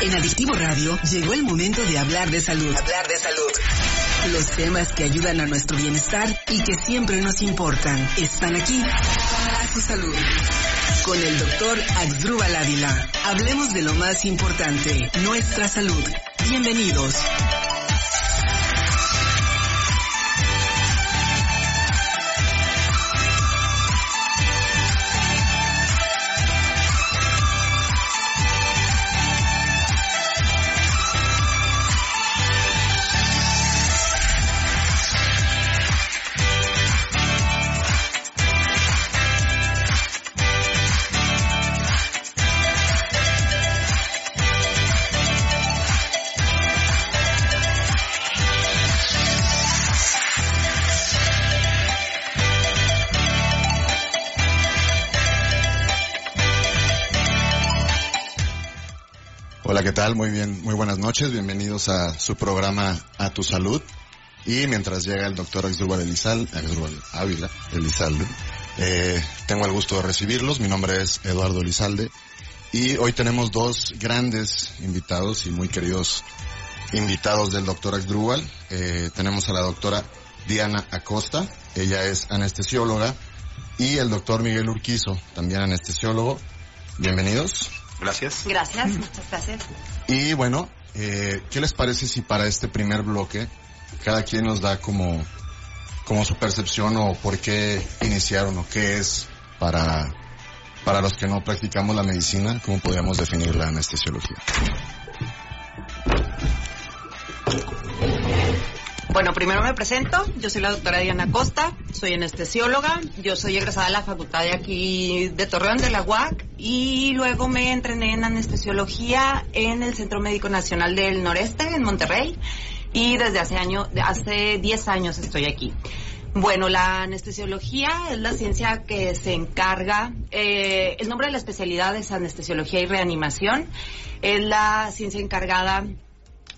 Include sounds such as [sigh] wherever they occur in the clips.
En Adictivo Radio llegó el momento de hablar de salud. Hablar de salud. Los temas que ayudan a nuestro bienestar y que siempre nos importan están aquí. A su salud. Con el doctor Axdrúbal Ávila. Hablemos de lo más importante, nuestra salud. Bienvenidos. Muy bien, muy buenas noches. Bienvenidos a su programa A Tu Salud. Y mientras llega el doctor Axdrúbal Axdrúbal Ávila Elizalde, eh, tengo el gusto de recibirlos. Mi nombre es Eduardo Elizalde. Y hoy tenemos dos grandes invitados y muy queridos invitados del doctor Axdrúbal. Eh, tenemos a la doctora Diana Acosta. Ella es anestesióloga. Y el doctor Miguel Urquizo, también anestesiólogo. Bienvenidos. Gracias. Gracias, muchas gracias. Y bueno, eh, ¿qué les parece si para este primer bloque cada quien nos da como, como su percepción o por qué iniciaron o qué es para, para los que no practicamos la medicina, cómo podríamos definir la anestesiología? Bueno, primero me presento. Yo soy la doctora Diana Costa, soy anestesióloga. Yo soy egresada de la facultad de aquí de Torreón, de la UAC. Y luego me entrené en anestesiología en el Centro Médico Nacional del Noreste, en Monterrey. Y desde hace, año, hace 10 años estoy aquí. Bueno, la anestesiología es la ciencia que se encarga, eh, el nombre de la especialidad es anestesiología y reanimación, es la ciencia encargada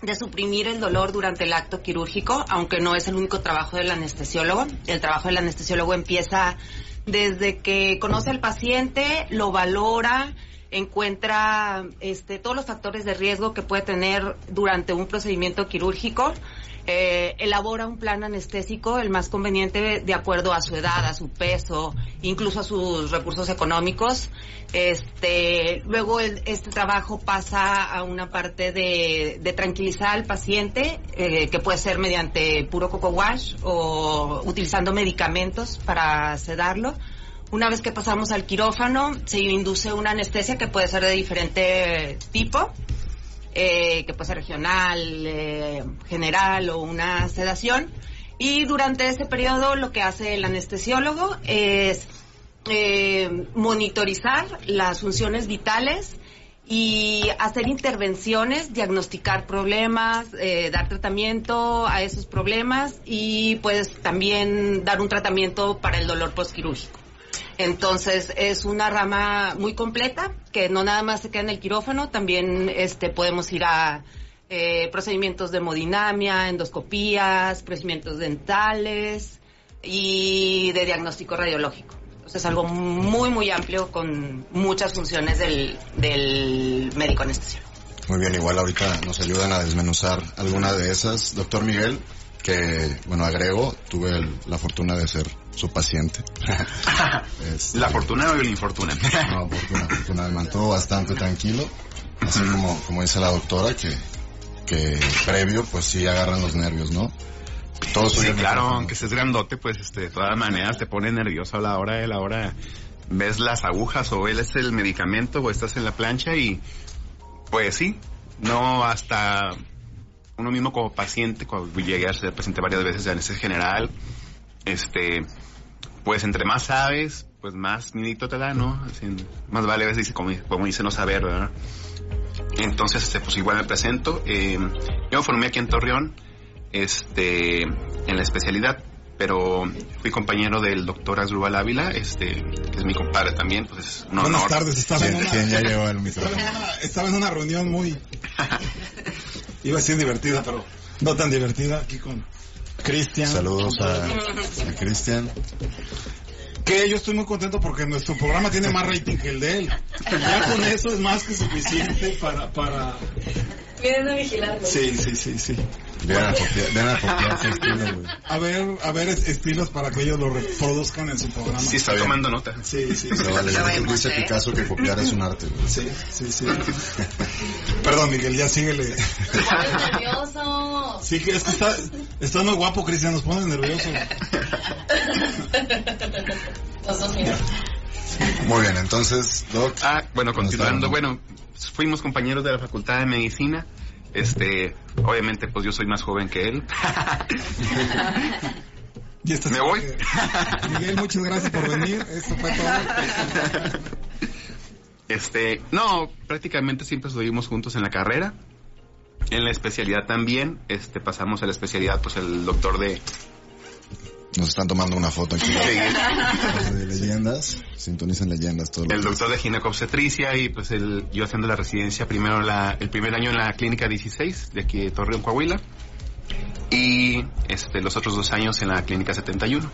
de suprimir el dolor durante el acto quirúrgico, aunque no es el único trabajo del anestesiólogo. El trabajo del anestesiólogo empieza desde que conoce al paciente, lo valora, encuentra este, todos los factores de riesgo que puede tener durante un procedimiento quirúrgico, eh, elabora un plan anestésico, el más conveniente de acuerdo a su edad, a su peso, incluso a sus recursos económicos. Este, luego este trabajo pasa a una parte de, de tranquilizar al paciente, eh, que puede ser mediante puro coco wash o utilizando medicamentos para sedarlo. Una vez que pasamos al quirófano, se induce una anestesia que puede ser de diferente tipo, eh, que puede ser regional, eh, general o una sedación. Y durante ese periodo lo que hace el anestesiólogo es eh, monitorizar las funciones vitales y hacer intervenciones, diagnosticar problemas, dar tratamiento a esos problemas y pues también dar un tratamiento para el dolor postquirúrgico. Entonces es una rama muy completa que no nada más se queda en el quirófano, también este podemos ir a eh, procedimientos de hemodinamia, endoscopías, procedimientos dentales y de diagnóstico radiológico. Entonces es algo muy muy amplio con muchas funciones del, del médico anestesiólogo. Muy bien, igual ahorita nos ayudan a desmenuzar alguna de esas. Doctor Miguel, que, bueno, agrego, tuve el- la fortuna de ser su paciente. Este, [laughs] ¿La fortuna o el infortuna? No, fortuna, fortuna. Me mantuvo bastante tranquilo. Así como, como dice la doctora, que, que previo, pues sí agarran los nervios, ¿no? Todo Sí, claro, aunque estés grandote, pues este, de todas maneras te pone nervioso a la hora de la hora. Ves las agujas o ves el medicamento o estás en la plancha y pues sí, no hasta uno mismo como paciente, cuando llegué a ser paciente varias veces de anestesia general, este, pues entre más sabes, pues más minito te da, ¿no? Así, más vale a veces dice, como, como dice no saber, ¿verdad? Entonces, este, pues igual me presento. Eh, yo me formé aquí en Torreón, este, en la especialidad, pero fui compañero del doctor Asdrúbal Ávila, este, que es mi compadre también, pues es un Buenas honor. tardes, estaba en, ¿Quién, una, ya llegó estaba, en una, estaba en una reunión muy... [laughs] Iba a ser divertida, pero no tan divertida aquí con Cristian. Saludos a, a Cristian. Que yo estoy muy contento porque nuestro programa tiene más rating que el de él. Ya con eso es más que suficiente para... para... Vienen a vigilarlo. Sí, sí, sí, sí. Ven a copiar, ven a copiar su estilo, güey. A ver, a ver es- estilos para que ellos lo reproduzcan en su programa. Sí, está tomando nota. Sí, sí, Pero vale, Lo vemos, dice ¿eh? Picasso que copiar es un arte, güey. sí, sí, sí. Perdón, Miguel, ya síguele. Estás nervioso. Sí, que es que está, está muy guapo, Cristian, nos pone nervioso. Los dos mira. Muy bien, entonces, Doc. Ah, bueno, ¿cómo continuando, bueno, fuimos compañeros de la Facultad de Medicina. Este, obviamente, pues yo soy más joven que él. [laughs] Y ¿Me voy? Miguel, muchas gracias por venir. Esto fue todo. Este, no, prácticamente siempre estuvimos juntos en la carrera. En la especialidad también, este, pasamos a la especialidad, pues el doctor de, Nos están tomando una foto aquí. [laughs] de- leyendas. Sintonicen leyendas todo el doctor de ginecobstetricia y pues el, yo haciendo la residencia primero la, el primer año en la clínica 16 de aquí de Torreón, Coahuila y este los otros dos años en la clínica 71.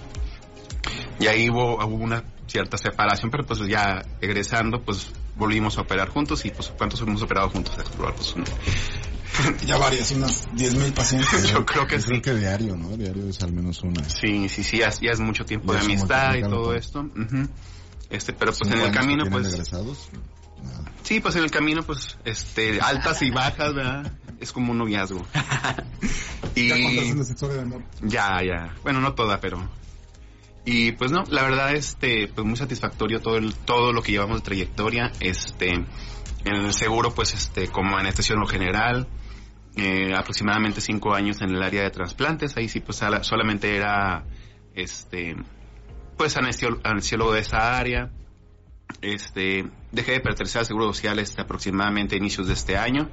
Y ahí hubo, hubo una cierta separación, pero pues ya egresando pues volvimos a operar juntos y pues cuántos hemos operado juntos. Pues, un- [laughs] Ya varias, unas 10.000 pacientes. yo creo que Yo sí. creo que diario, ¿no? Diario es al menos una. Sí, sí, sí, ya, ya es mucho tiempo Ya de amistad y todo esto. Este, pero pues en el camino, pues, de egresados. Nada. sí, pues en el camino, pues, este, altas y bajas, ¿verdad? Es como un noviazgo. [laughs] y Ya contaste nuestra historia de amor. ya, ya, bueno, no toda, pero y pues no, la verdad, este, pues muy satisfactorio todo el, todo lo que llevamos de trayectoria, este, en el seguro, pues, este, como anestesiólogo general, eh, aproximadamente cinco años en el área de trasplantes, ahí sí, pues, solamente era, este, pues, anestesiólogo de esa área, este, dejé de pertenecer al Seguro Social, este, aproximadamente a inicios de este año,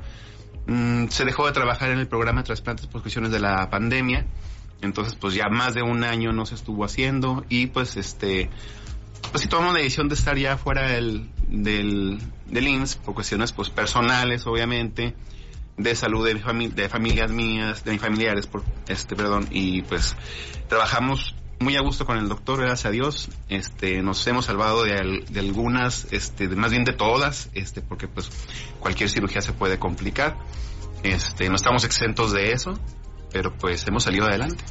Mm, se dejó de trabajar en el programa de trasplantes por cuestiones de la pandemia, entonces pues ya más de un año no se estuvo haciendo y pues este pues sí tomamos la decisión de estar ya fuera del, del, del IMSS por cuestiones pues personales obviamente de salud de, mi fami- de familias mías de mis familiares por este perdón y pues trabajamos muy a gusto con el doctor gracias a Dios. Este nos hemos salvado de, al- de algunas este más bien de todas este porque pues cualquier cirugía se puede complicar. Este no estamos exentos de eso pero pues hemos salido adelante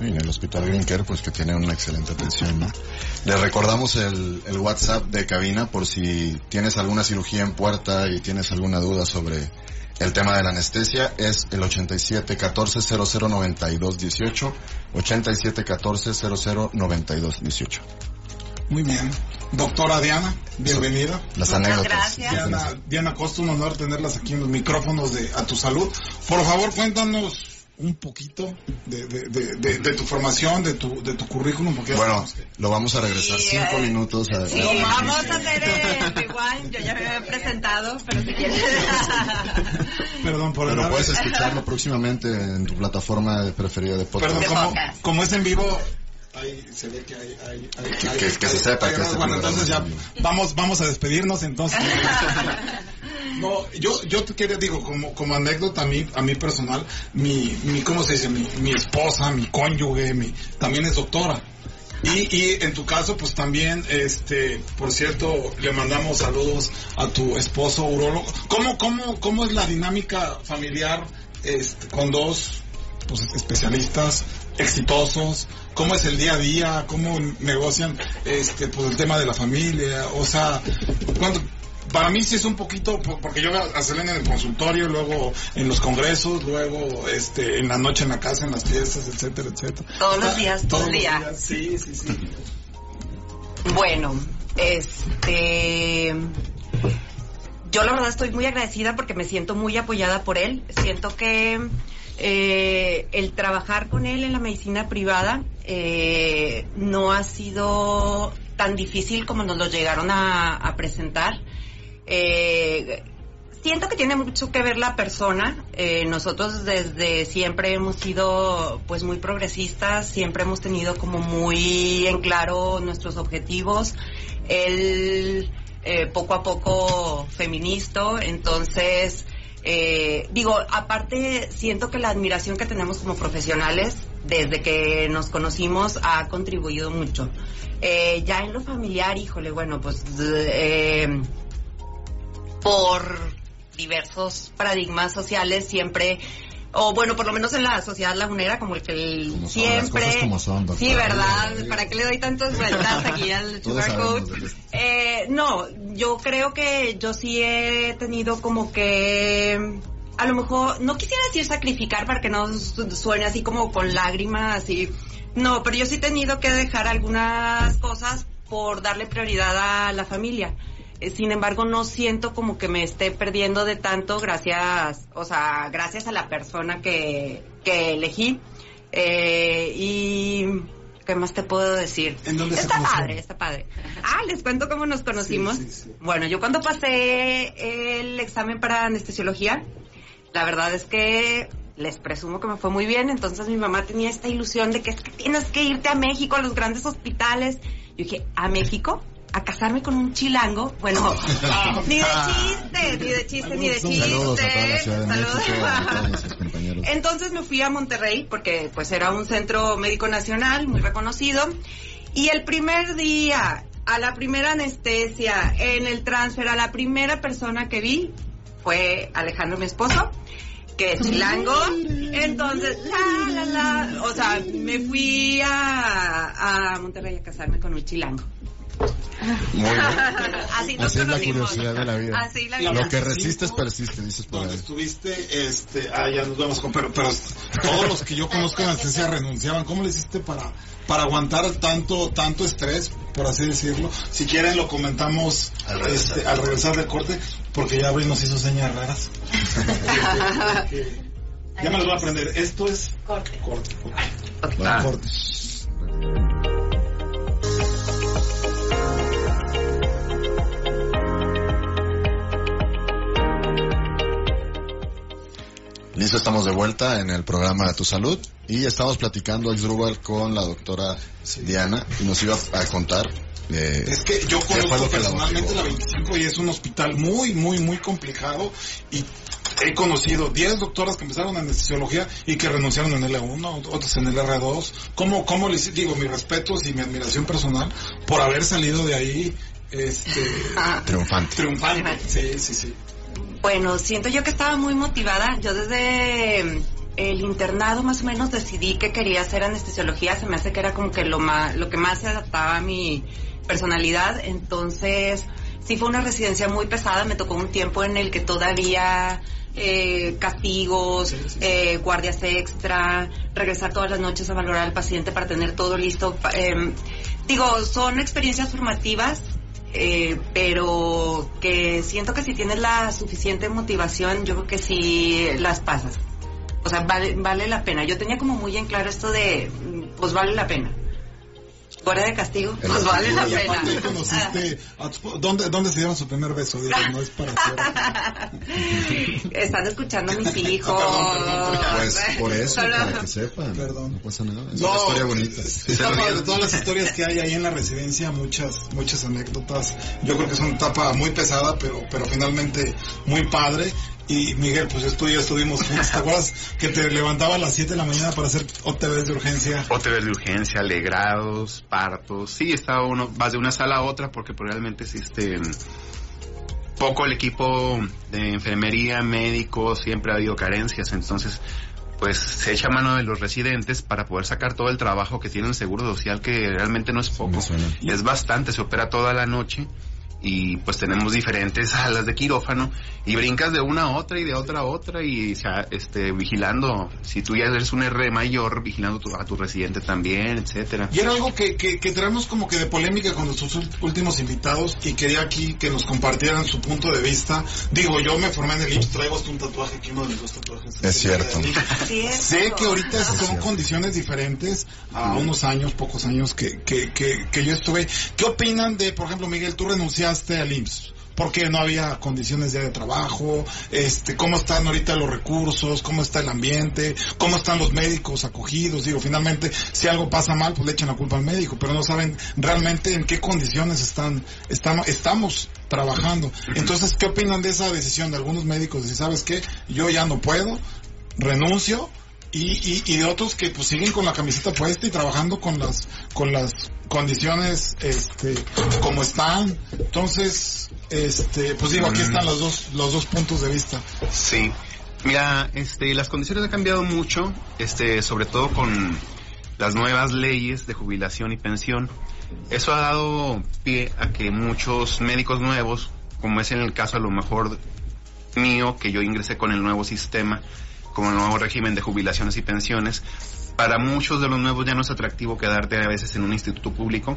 Y en el Hospital Green Care, pues que tiene una excelente atención, ¿no? Le recordamos el, el WhatsApp de cabina por si tienes alguna cirugía en puerta y tienes alguna duda sobre el tema de la anestesia. Es el 87 14 00 92 18. 87 14 00 92 18. Muy bien. Doctora Diana, bienvenida. Las Muchas anécdotas. gracias. Diana, Diana Costa, un honor tenerlas aquí en los micrófonos de A Tu Salud. Por favor, cuéntanos un poquito de, de, de, de- de tu formación, de tu, de tu currículum, porque Bueno, lo vamos a regresar Sí, cinco eh, minutos a, Sí, vamos a hacer el igual. Yo ya me había presentado, pero si quieres. [laughs] Perdón por el Pero puedes escucharlo próximamente en tu plataforma preferida de podcast. Perdón, De como, podcast. como es en vivo, ahí se ve que hay... hay, hay- Que- hay- que- que se sepa hay- que este Bueno, entonces es ya en vivo. vamos, vamos a despedirnos entonces. [laughs] No, yo, yo te quería, digo, como, como anécdota a mí, a mí personal, mi, mi, ¿cómo se dice? Mi, mi esposa, mi cónyuge, mi, también es doctora. Y, y en tu caso, pues también, este, por cierto, le mandamos saludos a tu esposo urólogo. ¿Cómo, cómo, cómo es la dinámica familiar este, con dos pues, especialistas exitosos? ¿Cómo es el día a día? ¿Cómo negocian este, pues, el tema de la familia? O sea, cuando, para mí sí es un poquito, por- porque yo a Selena en el consultorio, luego en los congresos, luego este, en la noche en la casa, en las fiestas, etcétera, etcétera. Todos los días, todo todos los día. días, Sí, sí, sí. Bueno, este. Yo la verdad estoy muy agradecida porque me siento muy apoyada por él. Siento que eh, el trabajar con él en la medicina privada eh, no ha sido tan difícil como nos lo llegaron a, a presentar. Eh, siento que tiene mucho que ver la persona. Eh, nosotros desde siempre hemos sido pues muy progresistas, siempre hemos tenido como muy en claro nuestros objetivos. Él eh, poco a poco feminista, entonces eh, digo, aparte siento que la admiración que tenemos como profesionales desde que nos conocimos ha contribuido mucho. Eh, ya en lo familiar, híjole, bueno, pues por diversos paradigmas sociales siempre o bueno, por lo menos en la sociedad lagunera, como el que el Como son, siempre... como son, doctora. sí, ¿verdad? ¿Para qué le doy tantas [laughs] vueltas aquí al sugar coat? Eh, no, yo creo que yo sí he tenido como que... A lo mejor, no quisiera decir sacrificar para que no su- suene así como con lágrimas y... No, pero yo sí he tenido que dejar algunas cosas por darle prioridad a la familia. Eh, Sin embargo, no siento como que me esté perdiendo de tanto gracias, o sea, gracias a la persona que, que elegí. Eh, y, ¿qué más te puedo decir? ¿En dónde está padre, está padre. Ah, les cuento cómo nos conocimos. Sí, sí, sí. Bueno, yo cuando pasé el examen para anestesiología, la verdad es que les presumo que me fue muy bien, entonces mi mamá tenía esta ilusión de que es que tienes que irte a México, a los grandes hospitales. Yo dije, ¿a México? ¿A casarme con un chilango? Bueno, [laughs] ni de chiste, ni de chiste, ni de chiste. Saludos a toda la Ciudad de Saludos. México, a todos nuestros [laughs] compañeros. Entonces me fui a Monterrey porque pues era un centro médico nacional muy reconocido y el primer día a la primera anestesia en el transfer a la primera persona que vi fue Alejandro mi esposo que es chilango entonces la la la o sea me fui a, a Monterrey a casarme con un chilango Muy bien. [laughs] así es la curiosidad de la vida. así la vida Lo que resistes persiste, dices por ahí. estuviste, este, ah, ya nos vamos con, pero, pero todos los que yo conozco en anestesia renunciaban. ¿Cómo le hiciste para, para aguantar tanto, tanto estrés, por así decirlo? Si quieren lo comentamos Al regresar. este, al regresar del corte, porque ya Abril nos hizo señas raras. [laughs] ya me las voy a aprender. Esto es Corte. corte. Ah. corte. Listo, estamos de vuelta en el programa Tu Salud y estamos platicando Exdrúbal con la doctora Diana y nos iba a contar eh, Es que yo ¿Qué fue conozco la personalmente la motivó? 25 y es un hospital muy, muy, muy complicado y he conocido 10 doctoras que empezaron en anestesiología y que renunciaron en L1, otras en el R2. ¿Cómo, cómo les digo mis respetos y mi admiración personal por haber salido de ahí este, triunfante. triunfante? Sí, sí, sí. Bueno, siento yo que estaba muy motivada. Yo desde mm, el internado más o menos decidí que quería hacer anestesiología. Se me hace que era como que lo más, lo que más se adaptaba a mi personalidad. Entonces, sí fue una residencia muy pesada. Me tocó un tiempo en el que todavía eh, castigos, eh, guardias extra, regresar todas las noches a valorar al paciente para tener todo listo. em, digo, son experiencias formativas eh, pero que siento que si tienes la suficiente motivación, yo creo que sí las pasas. O sea, vale, vale la pena. Yo tenía como muy en claro esto de, pues vale la pena. Guardia de castigo, El pues vale la Y aparte pena. conociste, a tu- ¿dónde, ¿dónde se dieron su primer beso? Digo, no es para hacer. [laughs] Están escuchando a mis [laughs] hijos. Ah, perdón, perdón, Pues por eso, Solo- para que sepan. Perdón. No pasa nada. Es una historia bonita. de todas las historias que hay ahí en la residencia, muchas, muchas anécdotas. Yo creo que es una etapa muy pesada, pero, pero finalmente muy padre. Y Miguel, pues tú y yo estuvimos juntos. ¿Te acuerdas que te levantaba a las 7 de la mañana para hacer OTVs de urgencia? OTV de urgencia, alegrados, partos. Sí, estaba uno, vas de una sala a otra porque pues, realmente existe poco el equipo de enfermería, médicos, siempre ha habido carencias. Entonces, pues se echa mano de los residentes para poder sacar todo el trabajo que tiene el Seguro Social, que realmente no es poco. Suena. Es bastante, se opera toda la noche y pues tenemos diferentes salas de quirófano y brincas de una a otra y de otra a otra y o sea, este vigilando si tú ya eres un R mayor vigilando tu- a tu residente también etcétera Y era algo que, que, que traemos como que de polémica con nuestros últimos invitados y quería aquí que nos compartieran su punto de vista. Digo, yo me formé en el IMSS, traigo hasta un tatuaje aquí, uno de mis dos tatuajes. Es cierto. Sí, es Sé que ahorita son cierto. condiciones diferentes a unos años, pocos años que, que, que, que yo estuve. ¿Qué opinan de, por ejemplo, Miguel, tú renunciaste al IMSS? Porque no había condiciones ya de trabajo, este, cómo están ahorita los recursos, cómo está el ambiente, cómo están los médicos acogidos. Digo, finalmente, si algo pasa mal, pues le echan la culpa al médico, pero no saben realmente en qué condiciones están, estamos, estamos trabajando. Entonces, ¿qué opinan de esa decisión de algunos médicos? Si sabes qué, yo ya no puedo, renuncio y, y, y de otros que pues siguen con la camiseta puesta y trabajando con las con las condiciones este como están entonces este pues digo aquí están los dos los dos puntos de vista Sí. Mira, este, las condiciones han cambiado mucho, este, sobre todo con las nuevas leyes de jubilación y pensión. Eso ha dado pie a que muchos médicos nuevos, como es en el caso a lo mejor mío, que yo ingresé con el nuevo sistema, como el nuevo régimen de jubilaciones y pensiones, para muchos de los nuevos ya no es atractivo quedarte a veces en un instituto público,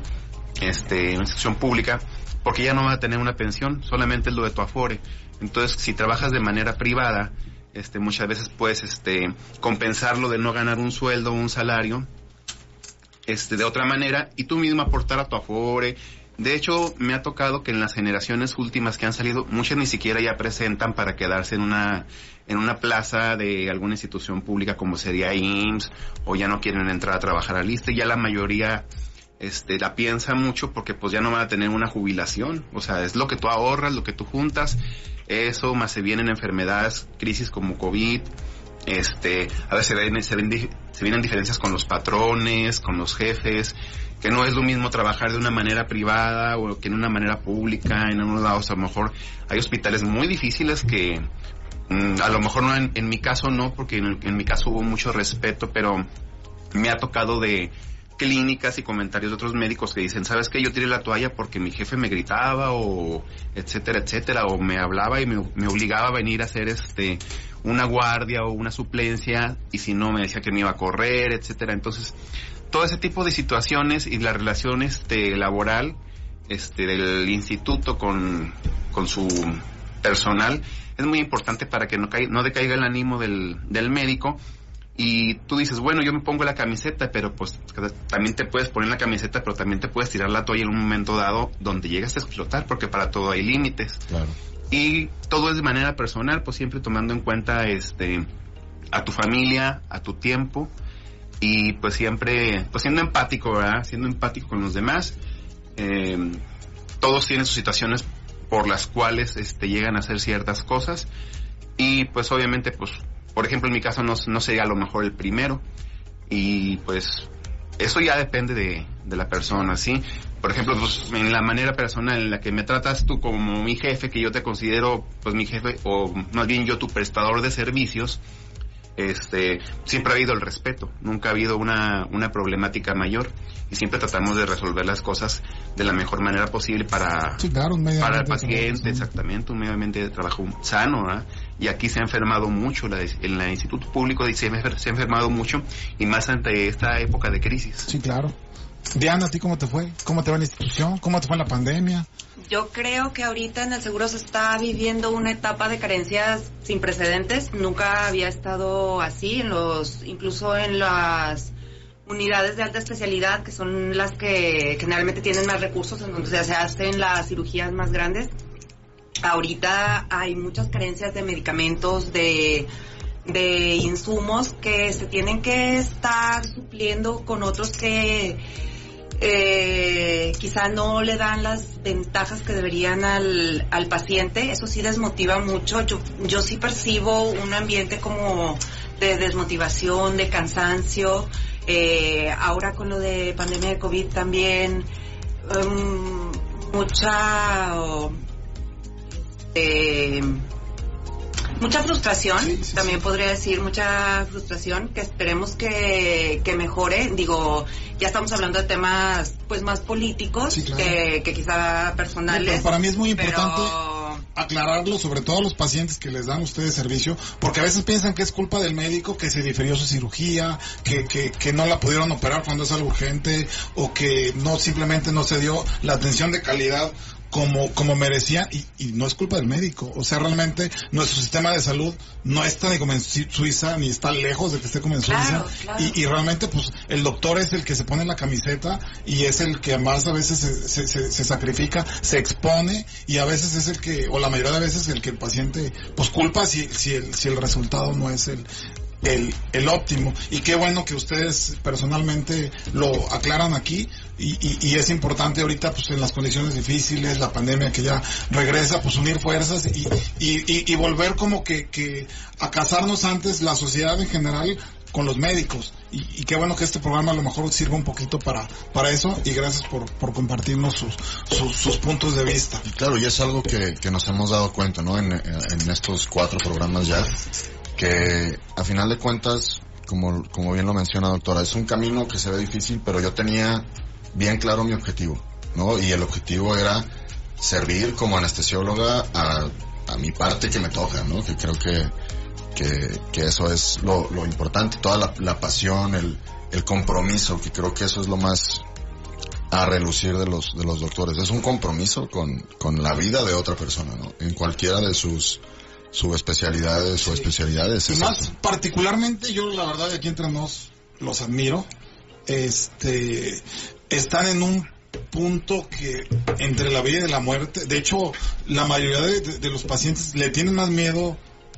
este, una institución pública, porque ya no vas a tener una pensión, solamente es lo de tu afore. Entonces, si trabajas de manera privada, este, muchas veces puedes, este, compensarlo de no ganar un sueldo o un salario, este, de otra manera, y tú mismo aportar a tu afore. De hecho, me ha tocado que en las generaciones últimas que han salido, muchas ni siquiera ya presentan para quedarse en una, en una plaza de alguna institución pública como sería IMSS, o ya no quieren entrar a trabajar al ISTE, ya la mayoría, este, la piensa mucho porque pues ya no van a tener una jubilación. O sea, es lo que tú ahorras, lo que tú juntas, eso más se vienen enfermedades, crisis como COVID, este, a veces se, ven- se, se vienen diferencias con los patrones, con los jefes, que no es lo mismo trabajar de una manera privada o que en una manera pública, en unos lados a lo mejor hay hospitales muy difíciles que mm, a lo mejor no en, en mi caso no, porque en, en mi caso hubo mucho respeto, pero me ha tocado de clínicas y comentarios de otros médicos que dicen, ¿sabes qué? Yo tiré la toalla porque mi jefe me gritaba o etcétera, etcétera, o me hablaba y me, obligaba a venir a hacer este una guardia o una suplencia y si no me decía que me iba a correr, etcétera. Entonces, todo ese tipo de situaciones y la relación este laboral este del instituto con, con su personal es muy importante para que no, caiga, no decaiga el ánimo del, del médico y tú dices, bueno, yo me pongo la camiseta, pero pues también te puedes poner la camiseta, pero también te puedes tirar la toalla en un momento dado donde llegas a explotar, porque para todo hay límites. Claro. Y todo es de manera personal, pues siempre tomando en cuenta este a tu familia, a tu tiempo y pues siempre, pues siendo empático, ¿verdad? Siendo empático con los demás. Eh, todos tienen sus situaciones por las cuales este, llegan a hacer ciertas cosas y pues obviamente pues por ejemplo en mi caso no, no sería a lo mejor el primero y pues eso ya depende de, de la persona, ¿sí? Por ejemplo, pues, en la manera personal en la que me tratas tú como mi jefe, que yo te considero pues mi jefe o más bien yo tu prestador de servicios, este, siempre ha habido el respeto, nunca ha habido una, una problemática mayor y siempre tratamos de resolver las cosas de la mejor manera posible para, Sí, claro, un medio para el paciente, exactamente, un medio ambiente de trabajo sano, ¿verdad? Y aquí se ha enfermado mucho, la, en el Instituto Público se ha, se ha enfermado mucho y más ante esta época de crisis. Sí, claro. Diana, ¿a ti cómo te fue? ¿Cómo te va en la institución? ¿Cómo te fue en la pandemia? Yo creo que ahorita en el seguro se está viviendo una etapa de carencias sin precedentes. Nunca había estado así en los, incluso en las unidades de alta especialidad, que son las que generalmente tienen más recursos, en donde se hacen las cirugías más grandes. Ahorita hay muchas carencias de medicamentos, de, de insumos que se tienen que estar supliendo con otros que eh, quizá no le dan las ventajas que deberían al, al paciente. Eso sí desmotiva mucho. Yo, yo sí percibo un ambiente como de desmotivación, de cansancio. Eh, ahora con lo de pandemia de COVID también um, mucha mucha frustración, Sí, sí, también sí. podría decir mucha frustración que esperemos que, que mejore. Digo, ya estamos hablando de temas pues más políticos claro. que, que quizá No, personales. pero para mí es muy pero- importante aclararlo, sobre todo a los pacientes que les dan ustedes servicio, porque a veces piensan que es culpa del médico que se difirió su cirugía, que, que, que no la pudieron operar cuando es algo urgente, o que no simplemente no se dio la atención de calidad como, como merecía, y, y no es culpa del médico. O sea, realmente nuestro sistema de salud no está ni como en Su- Suiza, ni está lejos de que esté como en Claro, Suiza. claro. Y, y realmente, pues, el doctor es el que se pone la camiseta y es el que más a veces se, se, se- se sacrifica, se expone y a veces es el que, o la mayoría de veces el que el paciente, pues culpa si, si el, si el resultado no es el, el, el óptimo. Y qué bueno que ustedes personalmente lo aclaran aquí y, y, y es importante ahorita pues en las condiciones difíciles, la pandemia que ya regresa, pues unir fuerzas y, y, y, y volver como que, que a casarnos antes, la sociedad en general con los médicos. Y, y qué bueno que este programa a lo mejor sirva un poquito para, para eso y gracias por, por compartirnos sus, sus, sus puntos de vista. Claro, y es algo que, que nos hemos dado cuenta, ¿no? En, en estos cuatro programas ya, que a final de cuentas, como, como bien lo menciona doctora, es un camino que se ve difícil, pero yo tenía bien claro mi objetivo, ¿no? Y el objetivo era servir como anestesióloga a, a mi parte que me toca, ¿no? Que creo que, que, que eso es lo, lo importante, toda la, la pasión, el, el compromiso, que creo que eso es lo más a relucir de los, de los doctores. Es un compromiso con, con la vida de otra persona, ¿no? En cualquiera de sus subespecialidades o especialidades. Y es más eso. particularmente yo la verdad aquí entre nos los admiro. Este están en un punto que entre la vida y la muerte, de hecho la mayoría de, de- de los pacientes le tienen más miedo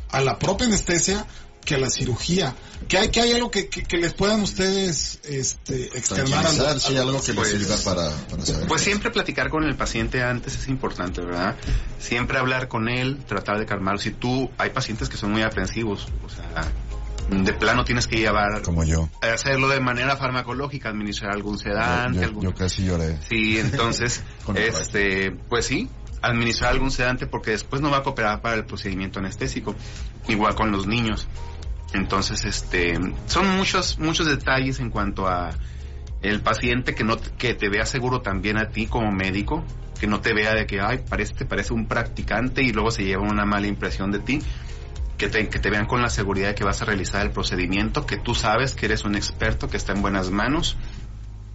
a la propia anestesia que a la cirugía. Que hay que hay algo que, que, que les puedan ustedes este externar al- sí, al- algo que Pues- les sirva para, para saber. Pues siempre platicar con el paciente antes es importante, ¿verdad? Siempre hablar con él, tratar de calmarlo. Si tú, hay pacientes que son muy aprensivos, o sea, de plano tienes que llevar, Como yo. hacerlo de manera farmacológica, administrar algún sedante, Yo, yo- algún... yo casi lloré. Sí, entonces, [laughs] este, pues sí, administrar algún sedante porque después no va a cooperar para el procedimiento anestésico. Igual con los niños. Entonces, este, son muchos, muchos detalles en cuanto a el paciente que no, que te vea seguro también a ti como médico, que no te vea de que, ay, parece, te parece un practicante y luego se lleva una mala impresión de ti. Que te, que te vean con la seguridad de que vas a realizar el procedimiento, que tú sabes que eres un experto, que está en buenas manos,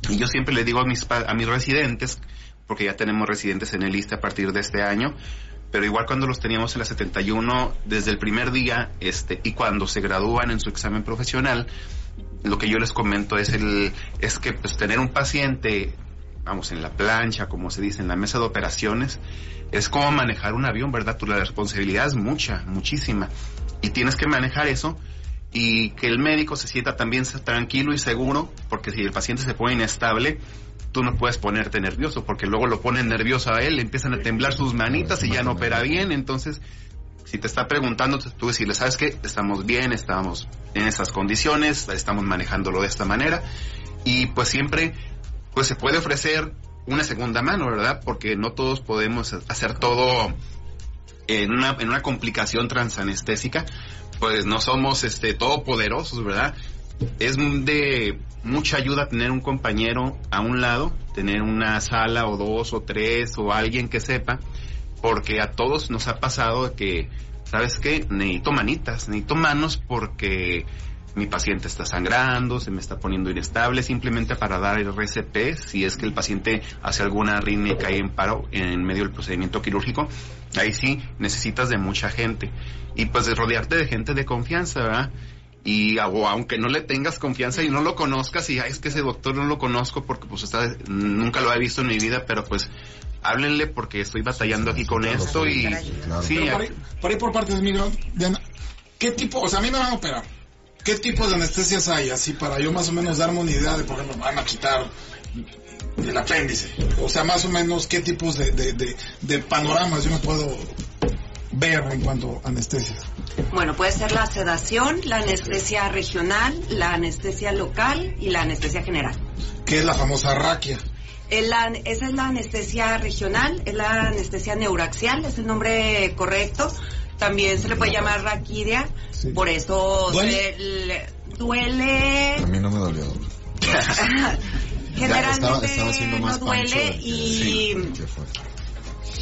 y yo siempre le digo a mis, a mis residentes, porque ya tenemos residentes en el lista a partir de este año, pero igual cuando los teníamos en la 71, desde el primer día, este, y cuando se gradúan en su examen profesional, lo que yo les comento es el, es que pues tener un paciente, vamos, en la plancha, como se dice, en la mesa de operaciones, es como manejar un avión, ¿verdad? Tu la responsabilidad es mucha, muchísima. Y tienes que manejar eso y que el médico se sienta también tranquilo y seguro, porque si el paciente se pone inestable, tú no puedes ponerte nervioso, porque luego lo ponen nervioso a él, empiezan a temblar sus manitas y ya no opera bien, entonces si te está preguntando, tú decirle, ¿sabes qué? Estamos bien, estamos en estas condiciones, estamos manejándolo de esta manera, y pues siempre, pues se puede ofrecer una segunda mano, ¿verdad? Porque no todos podemos hacer todo en una, en una complicación transanestésica, pues no somos este todopoderosos, ¿verdad? Es de mucha ayuda tener un compañero a un lado, tener una sala o dos o tres o alguien que sepa, porque a todos nos ha pasado que, ¿sabes qué? Necesito manitas, necesito manos porque mi paciente está sangrando, se me está poniendo inestable, simplemente para dar el RCP, si es que el paciente hace alguna arritmia y cae en paro en medio del procedimiento quirúrgico, ahí sí necesitas de mucha gente. Y pues de rodearte de gente de confianza, ¿verdad? Y o aunque no le tengas confianza y no lo conozcas, y "Ay, es que ese doctor no lo conozco porque pues está, nunca lo he visto en mi vida, pero pues háblenle porque estoy batallando aquí con esto y Claro. sí, para, ir, para ir por partes, Miguel, Diana, ¿qué tipo, o sea, a mí me van a operar? ¿Qué tipo de anestesias hay? Así para yo más o menos darme una idea de, por ejemplo, me van a quitar el apéndice. O sea, más o menos, ¿qué tipos de, de, de, de panoramas yo me puedo ver en cuanto a anestesias? Bueno, puede ser la sedación, la anestesia regional, la anestesia local y la anestesia general. ¿Qué es la famosa raquia? El esa es la anestesia regional, es la anestesia neuraxial, es el nombre correcto. También se le puede llamar raquidia, Sí. por eso ¿Duele? se le- duele. A mí no me dolió. [laughs] Generalmente estaba, estaba haciendo más no duele y sí,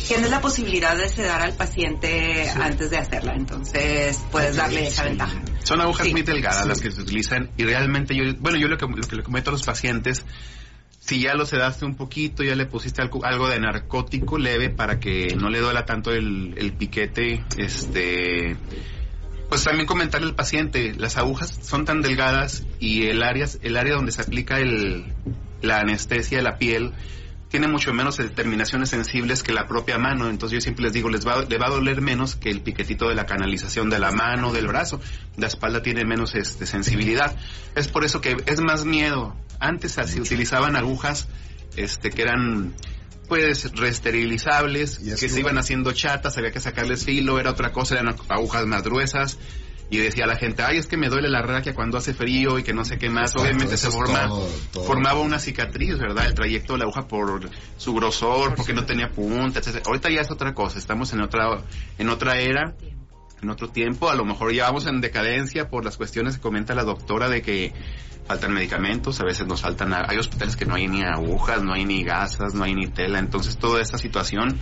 tienes la posibilidad de sedar al paciente antes de hacerla, entonces puedes darle esa ventaja. Son agujas muy delgadas las que se utilizan y realmente yo, bueno, yo lo que, lo que le comento a los pacientes, si ya lo sedaste un poquito, ya le pusiste algo, algo de narcótico leve para que no le duela tanto el, el piquete, este, pues también comentarle al paciente, las agujas son tan delgadas y el área, el área donde se aplica el, la anestesia de la piel tiene mucho menos terminaciones sensibles que la propia mano, entonces yo siempre les digo, les va, le va a doler menos que el piquetito de la canalización de la mano, del brazo, la espalda tiene menos este, sensibilidad, es por eso que es más miedo, antes se utilizaban agujas este, que eran pues reesterilizables, que se iban haciendo chatas, había que sacarles filo, era otra cosa, eran agujas más gruesas, y decía la gente, ay, es que me duele la raquia cuando hace frío y que no sé qué más. Exacto, Obviamente se forma, todo, todo. formaba una cicatriz, ¿verdad? El trayecto de la aguja por su grosor, porque no tenía punta, etc. Ahorita ya es otra cosa, estamos en otra, en otra era, en otro tiempo, a lo mejor ya vamos en decadencia por las cuestiones que comenta la doctora de que faltan medicamentos, a veces nos faltan, hay hospitales que no hay ni agujas, no hay ni gasas, no hay ni tela, entonces toda esta situación,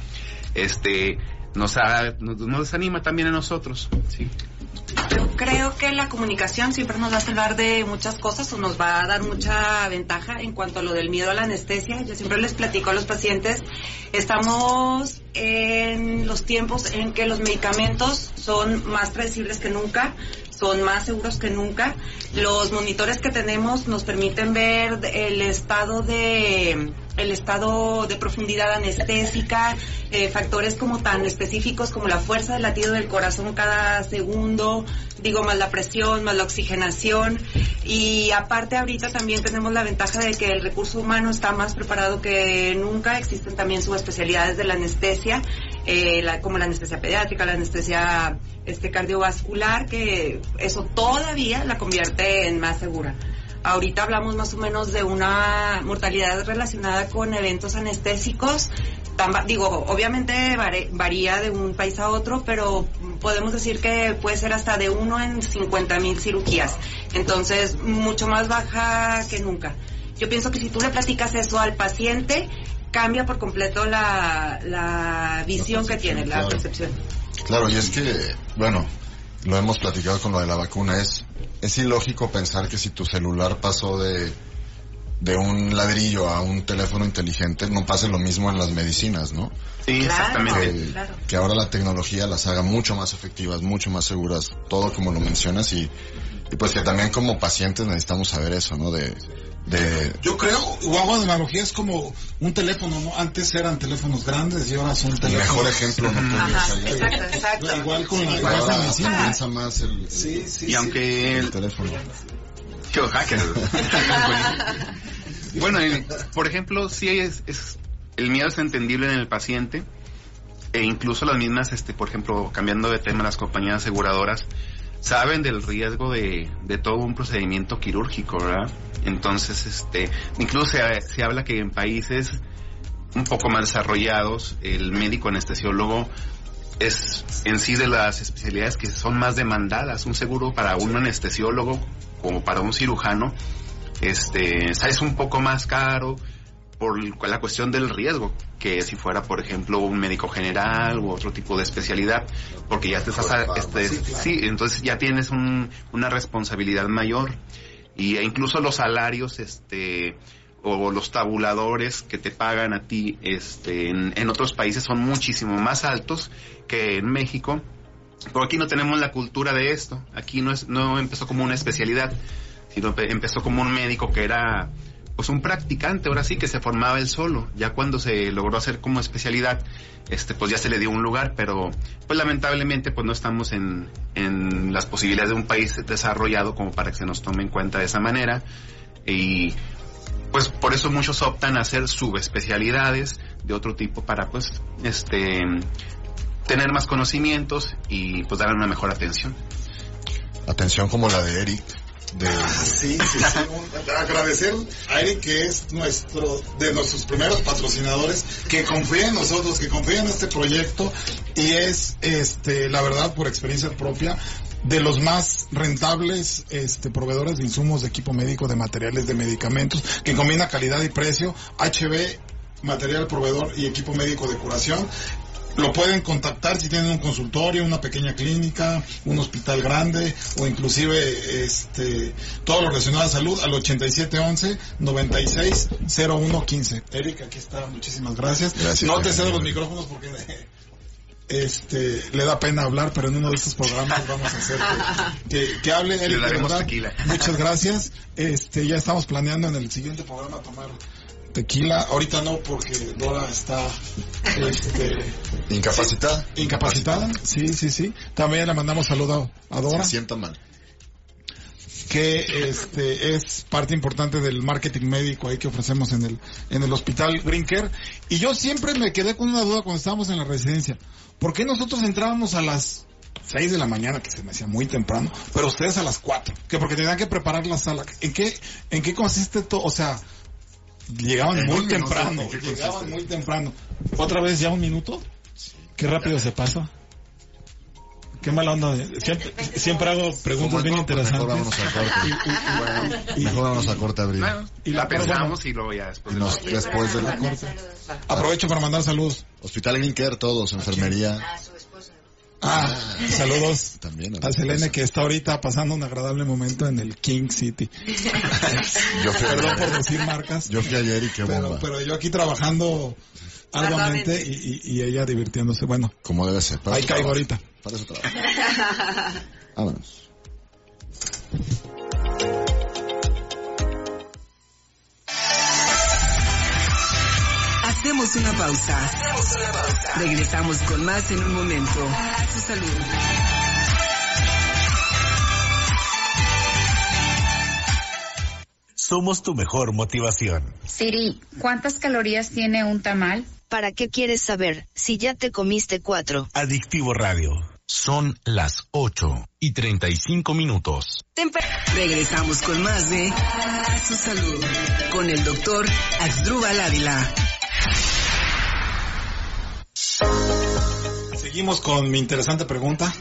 este, nos, ha- nos, nos desanima también a nosotros, sí. Yo creo que la comunicación siempre nos va a salvar de muchas cosas o nos va a dar mucha ventaja en cuanto a lo del miedo a la anestesia. Yo siempre les platico a los pacientes, estamos en los tiempos en que los medicamentos son más predecibles que nunca, son más seguros que nunca. Los monitores que tenemos nos permiten ver el estado de el estado de profundidad anestésica, eh, factores como tan específicos como la fuerza del latido del corazón cada segundo, digo más la presión, más la oxigenación y aparte ahorita también tenemos la ventaja de que el recurso humano está más preparado que nunca, existen también subespecialidades de la anestesia, eh, la- como la anestesia pediátrica, la anestesia este cardiovascular, que eso todavía la convierte en más segura. Ahorita hablamos más o menos de una mortalidad relacionada con eventos anestésicos. Digo, obviamente varía de un país a otro, pero podemos decir que puede ser hasta de uno en 50 mil cirugías. Entonces, mucho más baja que nunca. Yo pienso que si tú le platicas eso al paciente, cambia por completo la, la visión que tiene, la claro. percepción. Claro, y es que, bueno, lo hemos platicado con lo de la vacuna, es, es ilógico pensar que si tu celular pasó de, de un ladrillo a un teléfono inteligente, no pase lo mismo en las medicinas, ¿no? Sí, exactamente. Que, claro. que ahora la tecnología las haga mucho más efectivas, mucho más seguras, todo como lo mencionas y, y pues que también como pacientes necesitamos saber eso, ¿no? De, de, Yo creo, o hago analogía, es como un teléfono, ¿no? Antes eran teléfonos grandes y ahora son el teléfonos. mejor ejemplo no Ajá, exacto, exacto. Igual con la, Y igual ahora medicina. piensa más el, el- Sí, sí, Y sí. aunque el el, teléfono. Yo, hacker. [laughs] bueno, y, por ejemplo, sí es, es- el miedo es entendible en el paciente e incluso las mismas, este, por ejemplo, cambiando de tema, las compañías aseguradoras saben del riesgo de, de todo un procedimiento quirúrgico, ¿verdad? Entonces, este, incluso se, se habla que en países un poco más desarrollados, el médico anestesiólogo es en sí de las especialidades que son más demandadas. Un seguro para un anestesiólogo como para un cirujano, este, es un poco más caro por la cuestión del riesgo que si fuera, por ejemplo, un médico general u otro tipo de especialidad, porque ya te estás, a- este, sí, entonces ya tienes un- una responsabilidad mayor y e incluso los salarios, este, o los tabuladores que te pagan a ti, este, en, otros países son muchísimo más altos que en México. Pero aquí no tenemos la cultura de esto. Aquí no es, no empezó como una especialidad, sino empe- empezó como un médico que era, pues un practicante, ahora sí que se formaba él solo. Ya cuando se logró hacer como especialidad, este, pues ya se le dio un lugar, pero pues lamentablemente pues no estamos en, en las posibilidades de un país desarrollado como para que se nos tome en cuenta de esa manera. Y pues por eso muchos optan a hacer subespecialidades de otro tipo para pues este tener más conocimientos y pues dar una mejor atención. Atención como la de Eric, de, Sí, sí, sí. Un- Agradecer a Eric, que es nuestro, de nuestros primeros patrocinadores, que confía en nosotros, que confía en este proyecto y es, este, la verdad, por experiencia propia, de los más rentables este, proveedores de insumos de equipo médico, de materiales, de medicamentos, que combina calidad y precio, HB, material proveedor y equipo médico de curación. Lo pueden contactar si tienen un consultorio, una pequeña clínica, un hospital grande o inclusive este todo lo relacionado a salud al 8711 960115. Eric, aquí está, muchísimas gracias. Gracias, no te cedo los micrófonos porque este le da pena hablar, pero en uno de estos programas vamos a hacer que, que, que hable Eric. de verdad. Muchas gracias. Este ya estamos planeando en el siguiente programa tomar tequila. Ahorita no porque Dora está este incapacitada. incapacitada. Sí, sí, sí. También le mandamos saludo a Dora, Se sienta mal. que este es parte importante del marketing médico ahí que ofrecemos en el en el hospital Greencare. Y yo siempre me quedé con una duda cuando estábamos en la residencia. ¿Por qué nosotros entrábamos a las 6 de la mañana, que se me hacía muy temprano, pero ustedes a las 4, que porque tenían que preparar la sala. ¿En qué, en qué consiste todo? O sea, llegaban muy temprano, ¿en qué llegaban muy temprano. ¿Otra vez ya un minuto? Qué rápido se pasa. Qué mala onda. Siempre, siempre hago preguntas Como bien no, pues mejor interesantes. vámonos a corte. [laughs] Mejor vámonos a corte, Abril. Bueno, Y y la- pensamos y luego ya después de Nos- después de la corte. Aprovecho para mandar saludos. Hospital Green todos, enfermería. Ah, saludos También. a Selene que está ahorita pasando un agradable momento en el King City. [laughs] Yo fui, Perdón por ayer, decir marcas. yo fui ayer y qué pero, bomba. pero yo aquí trabajando arduamente y, y- y ella divirtiéndose. Bueno, Como debe ser. Para ahí caigo ahorita. Para eso trabajo. Vámonos. Hacemos una pausa. Regresamos con más en un momento. A su salud. Somos tu mejor motivación. Siri, ¿cuántas calorías tiene un tamal? ¿Para qué quieres saber si ya te comiste cuatro? Adictivo Radio. Son las 8 y 35 minutos. Regresamos con más de A su salud. Con el doctor Axdrúbal Ávila. Seguimos con mi interesante pregunta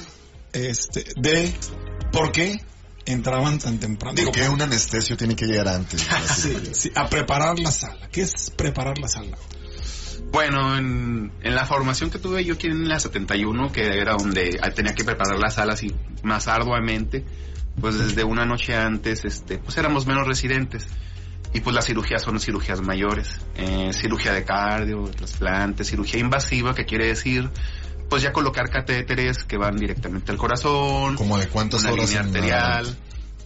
este, de por qué entraban tan temprano. Digo, ¿Por qué un anestesio tiene que llegar antes? la [laughs] sí, sí, a preparar la sala. ¿Qué es preparar la sala? Bueno, en, en la formación que tuve yo aquí en la 71, que era donde tenía que preparar las salas y más arduamente, pues desde una noche antes, este, pues éramos menos residentes. Y pues las cirugías son cirugías mayores. Eh, cirugía de cardio, trasplante, cirugía invasiva, que quiere decir, pues ya colocar catéteres que van directamente al corazón, ¿Como de cuántas una horas línea arterial.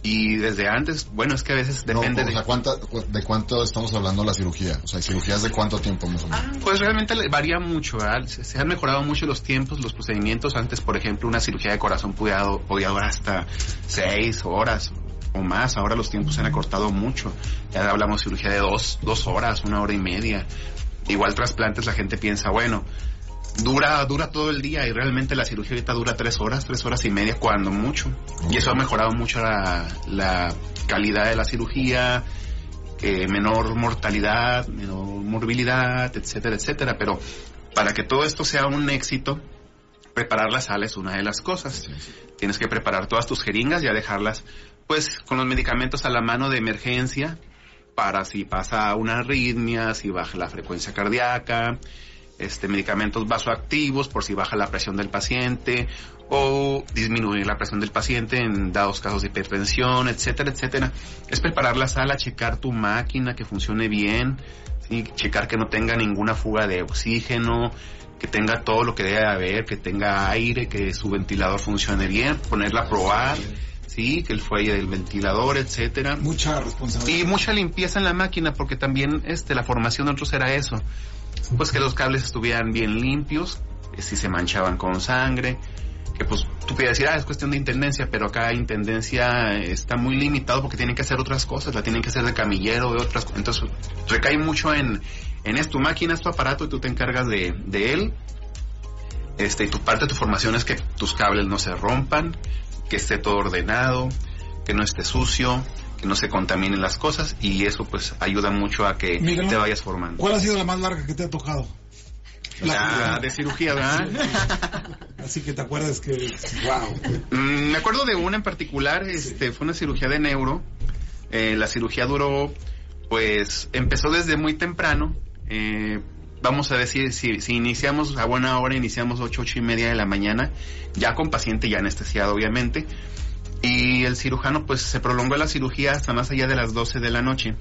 Y desde antes, bueno, es que a veces No, depende o sea, de... ¿cuánta- ¿de cuánto estamos hablando la cirugía? O sea, ¿cirugías de cuánto tiempo más o menos? Pues realmente varía mucho, ¿verdad? Se, se han mejorado mucho los tiempos, los procedimientos. Antes, por ejemplo, una cirugía de corazón podía, podía durar hasta seis horas o más. Ahora los tiempos se han acortado mucho. Ya hablamos de cirugía de dos, dos horas, una hora y media. Igual trasplantes, la gente piensa, bueno, dura, dura todo el día y realmente la cirugía ahorita dura tres horas, tres horas y media cuando mucho. Y eso ha mejorado mucho la, la calidad de la cirugía, eh, menor mortalidad, menor morbilidad, etcétera, etcétera. Pero para que todo esto sea un éxito, preparar la sala es una de las cosas. Tienes que preparar todas tus jeringas y a dejarlas, pues, con los medicamentos a la mano de emergencia para si pasa una arritmia, si baja la frecuencia cardíaca, este, medicamentos vasoactivos por si baja la presión del paciente o disminuir la presión del paciente en dados casos de hipertensión, etcétera, etcétera. Es preparar la sala, checar tu máquina que funcione bien, ¿sí? checar que no tenga ninguna fuga de oxígeno, que tenga todo lo que debe haber, que tenga aire, que su ventilador funcione bien, ponerla a probar, sí, que el fuelle del ventilador, etcétera. Mucha responsabilidad. Y mucha limpieza en la máquina, porque también este, la formación de nosotros era eso. Pues que los cables estuvieran bien limpios, si se manchaban con sangre, que pues tú podías decir, ah, es cuestión de intendencia, pero acá intendencia está muy limitado porque tienen que hacer otras cosas, la tienen que hacer de camillero, de otras co- Entonces recae mucho en, en es tu máquina, es tu aparato y tú te encargas de, de él. Este, y tu parte de tu formación es que tus cables no se rompan, que esté todo ordenado, que no esté sucio, que no se contaminen las cosas y eso pues ayuda mucho a que Miguel, te vayas formando. ¿Cuál ha sido la más larga que te ha tocado? La de cirugía, ¿verdad? Así que te acuerdas que, wow. Mm, me acuerdo de una en particular, este, fue una cirugía de neuro. Eh, la cirugía duró, pues, empezó desde muy temprano. Eh, vamos a decir, si, si iniciamos a buena hora, iniciamos ocho, ocho y media de la mañana, ya con paciente ya anestesiado, obviamente. Y el cirujano, pues, se prolongó la cirugía hasta más allá de las 12 de la noche.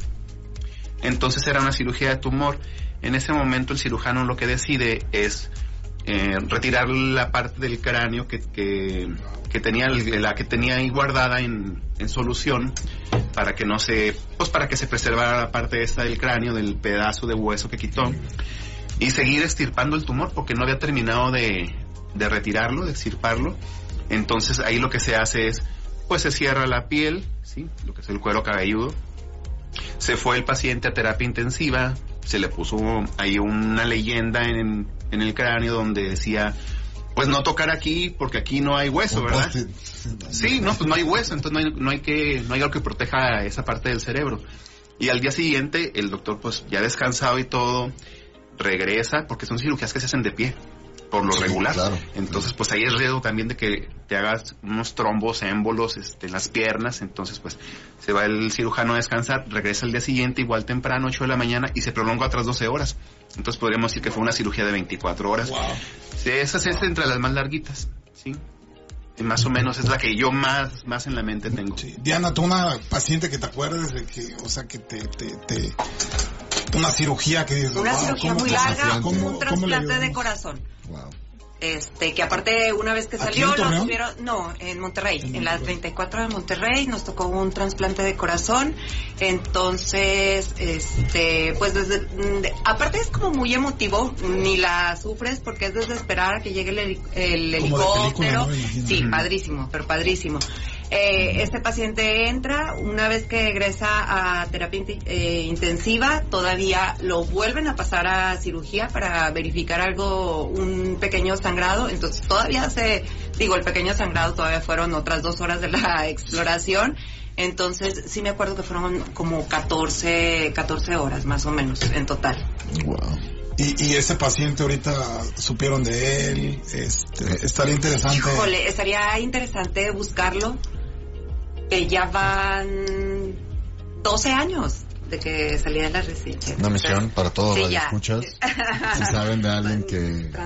Entonces era una cirugía de tumor. En ese momento el cirujano lo que decide es eh, retirar la parte del cráneo que, que, tenía la que tenía ahí guardada en, en solución para que no se pues para que se preservara la parte esta del cráneo del pedazo de hueso que quitó y seguir extirpando el tumor porque no había terminado de, de retirarlo de extirparlo entonces ahí lo que se hace es pues se cierra la piel sí lo que es el cuero cabelludo se fue el paciente a terapia intensiva, se le puso ahí una leyenda en, en el cráneo donde decía pues no tocar aquí porque aquí no hay hueso, ¿verdad? Sí, no, pues no hay hueso, entonces no hay, no hay que, no hay algo que proteja esa parte del cerebro. Y al día siguiente, el doctor, pues ya descansado y todo, regresa, porque son cirugías que se hacen de pie, por lo Sí, regular. claro. Entonces, pues ahí es riesgo también de que te hagas unos trombos, émbolos, este, en las piernas. Entonces, pues se va el cirujano a descansar, regresa al día siguiente, igual temprano, 8 de la mañana, y se prolonga otras 12 horas. Entonces podríamos decir que fue una cirugía de 24 horas. Sí, esa es entre las más larguitas, ¿sí? Y más o menos es la que yo más, más en la mente tengo. Sí. Diana, tú una paciente que te acuerdes de que, o sea, que te, te, te- una cirugía que dices, Una "Wow, cirugía ¿cómo muy larga, un trasplante de ayudamos?" corazón. Wow. Este, que aparte una vez que ¿Aquí salió, tuvieron, no, en Monterrey, En en, la Monterrey. 34 de Monterrey, nos tocó un trasplante de corazón. Entonces, este, pues desde, mm, de- aparte es como muy emotivo, ni la sufres porque es desde esperar a que llegue el, el película, helicóptero. sí, padrísimo, pero padrísimo. Eh, este paciente entra, una vez que egresa a terapia inti- eh, intensiva, todavía lo vuelven a pasar a cirugía para verificar algo, un pequeño sangrado, entonces todavía se, digo, el pequeño sangrado todavía fueron otras dos horas de la [laughs] exploración, entonces sí me acuerdo que fueron como 14, 14 horas más o menos en total. Wow. Y, y ese paciente ahorita supieron de él, este, estaría interesante. Híjole, estaría interesante buscarlo, que ya van 12 años de que salí de la residencia. Una misión para todos los escuchas. [laughs] Si saben de alguien que...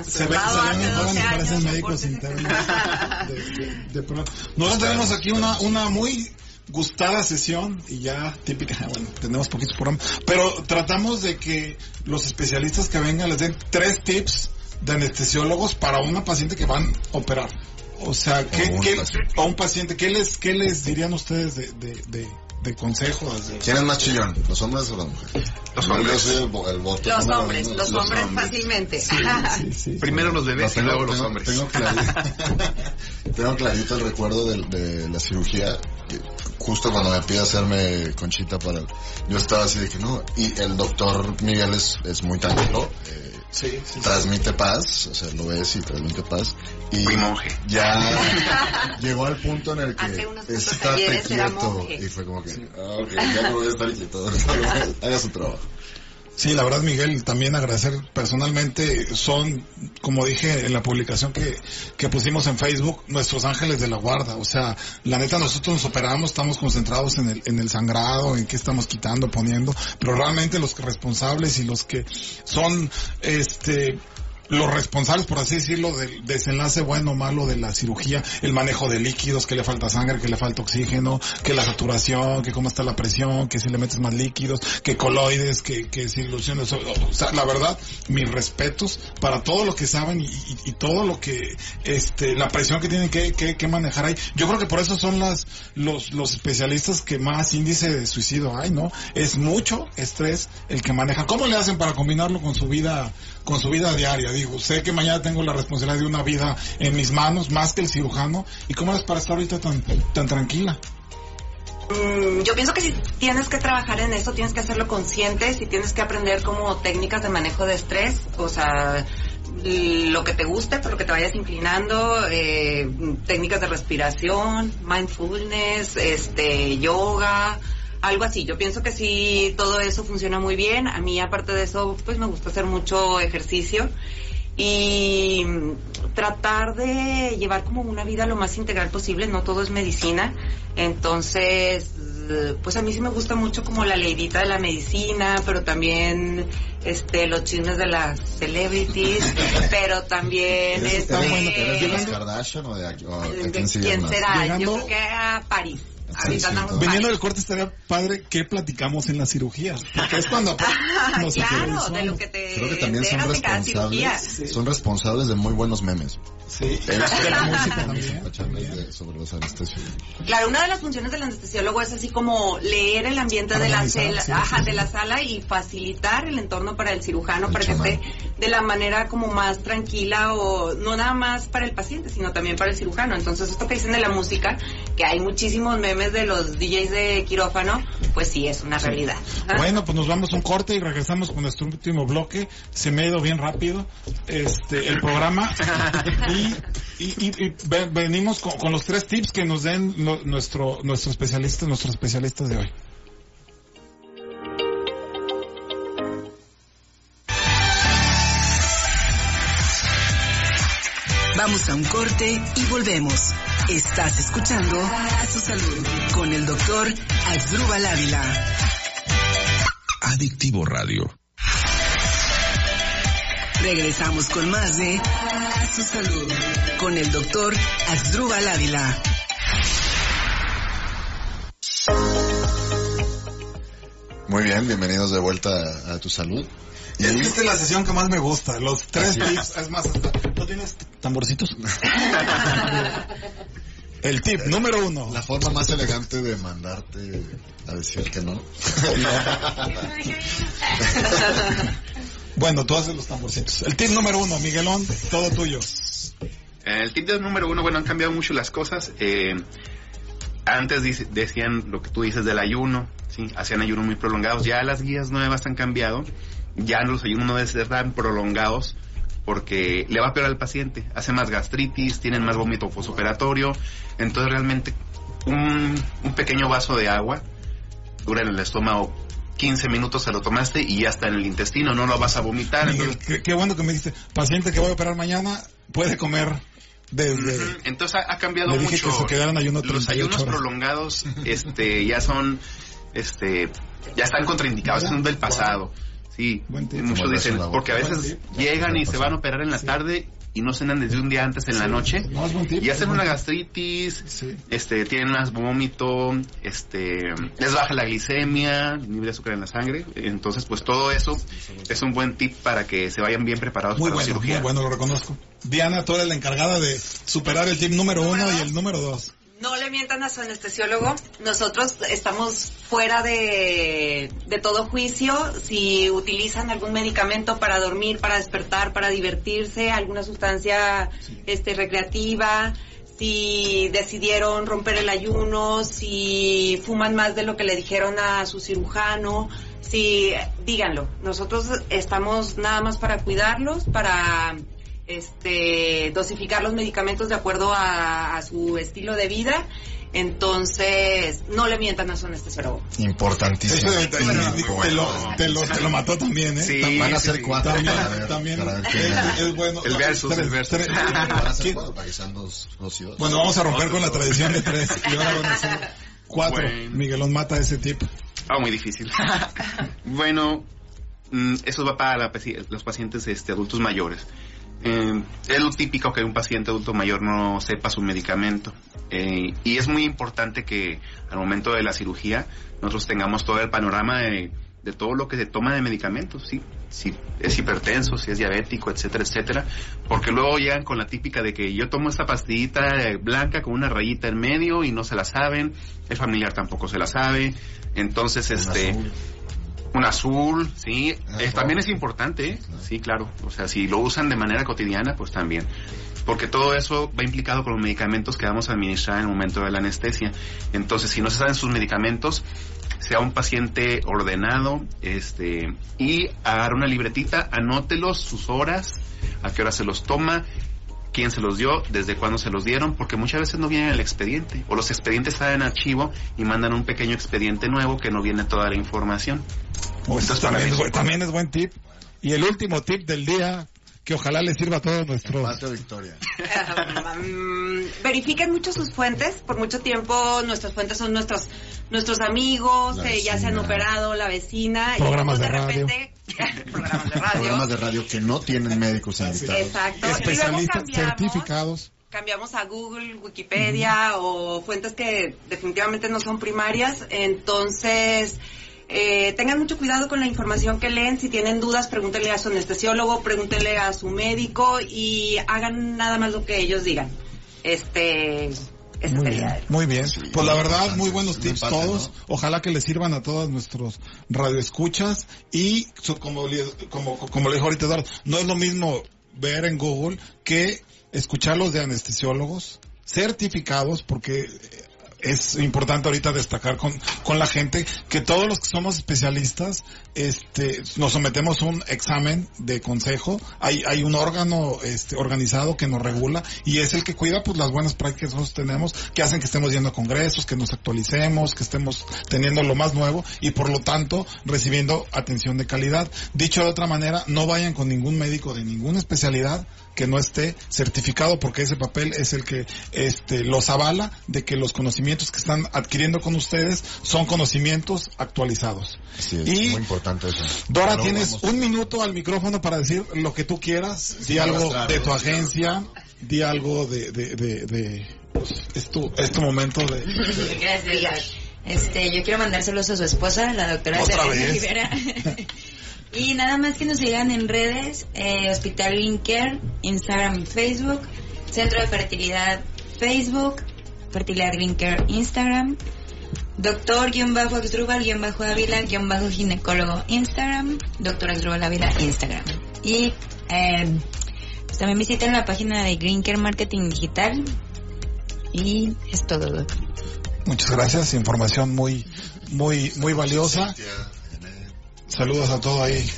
Se ven, Trasplantado se hace ven 12 jóvenes, parecen años, médicos internos. De, [laughs] de- de pronto. Nosotros tenemos aquí una, una muy gustada sesión y ya típica, bueno, tenemos poquitos programas, pero tratamos de que los especialistas que vengan les den tres tips de anestesiólogos para una paciente que van a operar. O sea, ¿qué, O un qué- paciente. o un paciente, ¿qué les, qué les dirían ustedes de, de, de, ¿Quién es más chillón? ¿Los hombres o las mujeres? Los Yo hombres. soy el, vo- el voto Los hombres, los hombres fácilmente. Sí, sí, sí. Primero los No, bebés y tengo, luego los hombres. tengo clarito, [laughs] tengo clarito el recuerdo de, de la cirugía. que Justo cuando me pide hacerme conchita para... Yo estaba así de que no. Y el doctor Miguel es, es muy tranquilo. eh, Sí, sí, sí. transmite paz, o sea, lo ves y transmite paz. Y Fui monje. ya [laughs] llegó al punto en el que estate quieto. Y fue como que, ah, ok, ya no voy a estar quieto. [laughs] Haga su trabajo. Sí, la verdad, Miguel, también agradecer personalmente, son, como dije en la publicación que, que pusimos en Facebook, nuestros ángeles de la guarda. O sea, la neta, nosotros nos operamos, estamos concentrados en el, en el sangrado, en qué estamos quitando, poniendo, pero realmente los responsables y los que son, este, los responsables, por así decirlo, del desenlace bueno o malo de la cirugía, el manejo de líquidos, que le falta sangre, que le falta oxígeno, que la saturación, que cómo está la presión, que si le metes más líquidos, que coloides, que, que si ilusiones, o, sea, la verdad, mis respetos para todo lo que saben y, y- y todo lo que, este, la presión que tienen que, que, que manejar ahí. Yo creo que por eso son las, los, los especialistas que más índice de suicidio hay, ¿no? Es mucho estrés el que manejan. ¿Cómo le hacen para combinarlo con su vida, con su vida diaria? Digo, sé que mañana tengo la responsabilidad de una vida en mis manos, más que el cirujano. ¿Y cómo es para estar ahorita tan, tan tranquila? Mm, Yo pienso que si tienes que trabajar en eso, tienes que hacerlo consciente, si tienes que aprender como técnicas de manejo de estrés, o sea, lo que te guste, por lo que te vayas inclinando, eh, técnicas de respiración, mindfulness, este, yoga, algo así. Yo pienso que sí, todo eso funciona muy bien. A mí, aparte de eso, pues me gusta hacer mucho ejercicio y tratar de llevar como una vida lo más integral posible, no todo es medicina, entonces pues a mí sí me gusta mucho como la leidita de la medicina, pero también este los chismes de las celebrities, [laughs] pero también ¿Eres, este eres- eres de las de Kardashian o de, o a de quién será, Llegando- yo creo que a París. Sí. Viniendo del corte estaría padre que platicamos en la cirugía. Porque es cuando [laughs] Ah, nos claro, de interiorizamos. lo que te Creo que también son responsables, son responsables de muy buenos memes. Sí, de la [laughs] música también. Cachandas de- sobre los anestesios. Claro, una de las funciones del anestesiólogo es así como leer el ambiente de la, sí, ajá, sí, de la sala y facilitar el entorno para el cirujano El para que esté de la manera como más tranquila o no nada más para el paciente, sino también para el cirujano. Entonces, esto que dicen de la música, que hay muchísimos memes de los DJs de quirófano, pues sí, es una realidad. Bueno, [laughs] pues nos vamos a un corte y regresamos con nuestro último bloque. Se me ha ido bien rápido este el programa [laughs] y, y- y- y ve- venimos con, con los tres tips que nos den lo- nuestro nuestro especialista, nuestros especialistas de hoy. Vamos a un corte y volvemos. Estás escuchando a su salud con el doctor Axdrúbal Ávila. Adictivo Radio. Regresamos con más de A su salud con el doctor Axdrúbal Ávila. Muy bien, bienvenidos de vuelta a, a tu salud. Esta es la sesión que más me gusta, los tres tips, es más, hasta- ¿no tienes tamborcitos? [laughs] El tip número uno. la forma más elegante de mandarte a decir que no. [laughs] Bueno, tú haces los tamborcitos. El tip número uno, Miguelón, todo tuyo. El tip número uno, bueno, han cambiado mucho las cosas. Eh, antes dice- decían lo que tú dices del ayuno, ¿sí? Hacían ayunos muy prolongados. Ya las guías nuevas han cambiado. Ya los ayunos no deben ser tan prolongados porque le va a peor al paciente. Hace más gastritis, tienen más vómito posoperatorio. Entonces realmente un, un pequeño vaso de agua dura en el estómago 15 minutos, se lo tomaste y ya está en el intestino, no lo vas a vomitar. Miguel, entonces- qué, qué bueno que me dijiste, paciente que voy a operar mañana puede comer desde... Entonces ha, ha cambiado Le dije mucho. que se ayuno Los 38 ayunos horas. prolongados, este, ya son, este, ya están contraindicados, son del pasado. Sí, tip. muchos dicen, porque a veces tip. llegan y se van a operar en la tarde y no cenan desde un día antes en la noche No, es buen tip, y hacen una gastritis, Sí. este, tienen más vómito, este, les baja la glicemia, nivel de azúcar en la sangre, entonces pues todo eso es un buen tip para que se vayan bien preparados Muy para bueno, la cirugía. muy bueno, lo reconozco. Diana, tú eres la encargada de superar el tip número uno y el número dos. No le mientan a su anestesiólogo. Nosotros estamos fuera de, de todo juicio. Si utilizan algún medicamento para dormir, para despertar, para divertirse, alguna sustancia este, recreativa, si decidieron romper el ayuno, si fuman más de lo que le dijeron a su cirujano, si díganlo. Nosotros estamos nada más para cuidarlos, para este dosificar los medicamentos de acuerdo a, a su estilo de vida. Entonces, no le mientan a su anestesiólogo. Importantísimo. Eso, te, te lo, te, lo, te lo mató también, ¿eh? Sí, También- Van a ser sí. cuatro También, para ver, también para ver [laughs] es, bueno. El versus, Tres- el versus. tres- Van a ser ¿quién- cuatro para que sean dos, dos y dos. Bueno, vamos a romper con la tradición de tres. Y ahora van a ser cuatro. Bueno. Miguelón mata ese tip. Ah, muy difícil. [laughs] bueno, mm, eso va para la paci- los pacientes este, adultos mayores. Eh, es lo típico que un paciente adulto mayor no sepa su medicamento. Eh, y es muy importante que al momento de la cirugía nosotros tengamos todo el panorama de, de todo lo que se toma de medicamentos, ¿sí? si es hipertenso, si es diabético, etcétera, etcétera. Porque luego llegan con la típica de que yo tomo esta pastillita blanca con una rayita en medio y no se la saben, el familiar tampoco se la sabe. Entonces, este... azul. Un azul, sí. Ah, también es importante, ¿eh? Sí, claro. O sea, si lo usan de manera cotidiana, pues también. Porque todo eso va implicado con los medicamentos que vamos a administrar en el momento de la anestesia. Entonces, si no se saben sus medicamentos, sea un paciente ordenado, este, y agarra una libretita, anótelos, sus horas, a qué hora se los toma, quién se los dio, desde cuándo se los dieron, porque muchas veces no viene el expediente, o los expedientes están en archivo y mandan un pequeño expediente nuevo que no viene toda la información. Pues Entonces, también, es buen tip. Y el último tip del día, que ojalá le sirva a todos nuestros... Patio Victoria. [laughs] Verifiquen mucho sus fuentes. Por mucho tiempo nuestras fuentes son nuestros nuestros amigos, eh, ya se han operado, la vecina. Programas y de radio. repente, [laughs] programas de radio. Programas de radio que no tienen médicos invitados. Exacto. Y luego Especialistas certificados. cambiamos a Google, Wikipedia o fuentes que definitivamente no son primarias. Entonces, eh, tengan mucho cuidado con la información que leen. Si tienen dudas, pregúntenle a su anestesiólogo, pregúntenle a su médico y hagan nada más lo que ellos digan. Este, Esa Muy sería. bien, muy bien. Pues la verdad, muy buenos tips empate, todos. Ojalá que les sirvan a todos nuestros radioescuchas. Y como, le- como, como le dijo ahorita Eduardo, no es lo mismo ver en Google que escucharlos de anestesiólogos certificados porque es importante ahorita destacar con, con la gente que todos los que somos especialistas este nos sometemos a un examen de consejo. Hay hay un órgano este organizado que nos regula y es el que cuida pues las buenas prácticas que nosotros tenemos que hacen que estemos yendo a congresos que nos actualicemos que estemos teniendo lo más nuevo y por lo tanto recibiendo atención de calidad. Dicho de otra manera no vayan con ningún médico de ninguna especialidad que no esté certificado porque ese papel es el que este los avala de que los conocimientos que están adquiriendo con ustedes son conocimientos actualizados. Sí, es Y- muy importante eso. Dora, tienes vamos- un minuto al micrófono para decir lo que tú quieras. Di algo de tu agencia, di algo de, de, de, de- pues, es tu, es tu momento de, [laughs] Gracias. Este, yo quiero mandárselos a su esposa, la doctora Otra. Rivera. [laughs] y nada más que nos sigan en redes, eh, Hospital Green Care, Instagram y Facebook, Centro de Fertilidad Facebook, Fertilidad Green Care Instagram, Doctor guion bajo Axdrubal guion bajo Ávila guion bajo ginecólogo Instagram, Doctor Axdrubal Ávila Instagram. Y eh, pues también visiten la página de Green Care Marketing Digital. Y es todo, Doc. Muchas gracias, información muy, muy, muy valiosa. Saludos a todo ahí.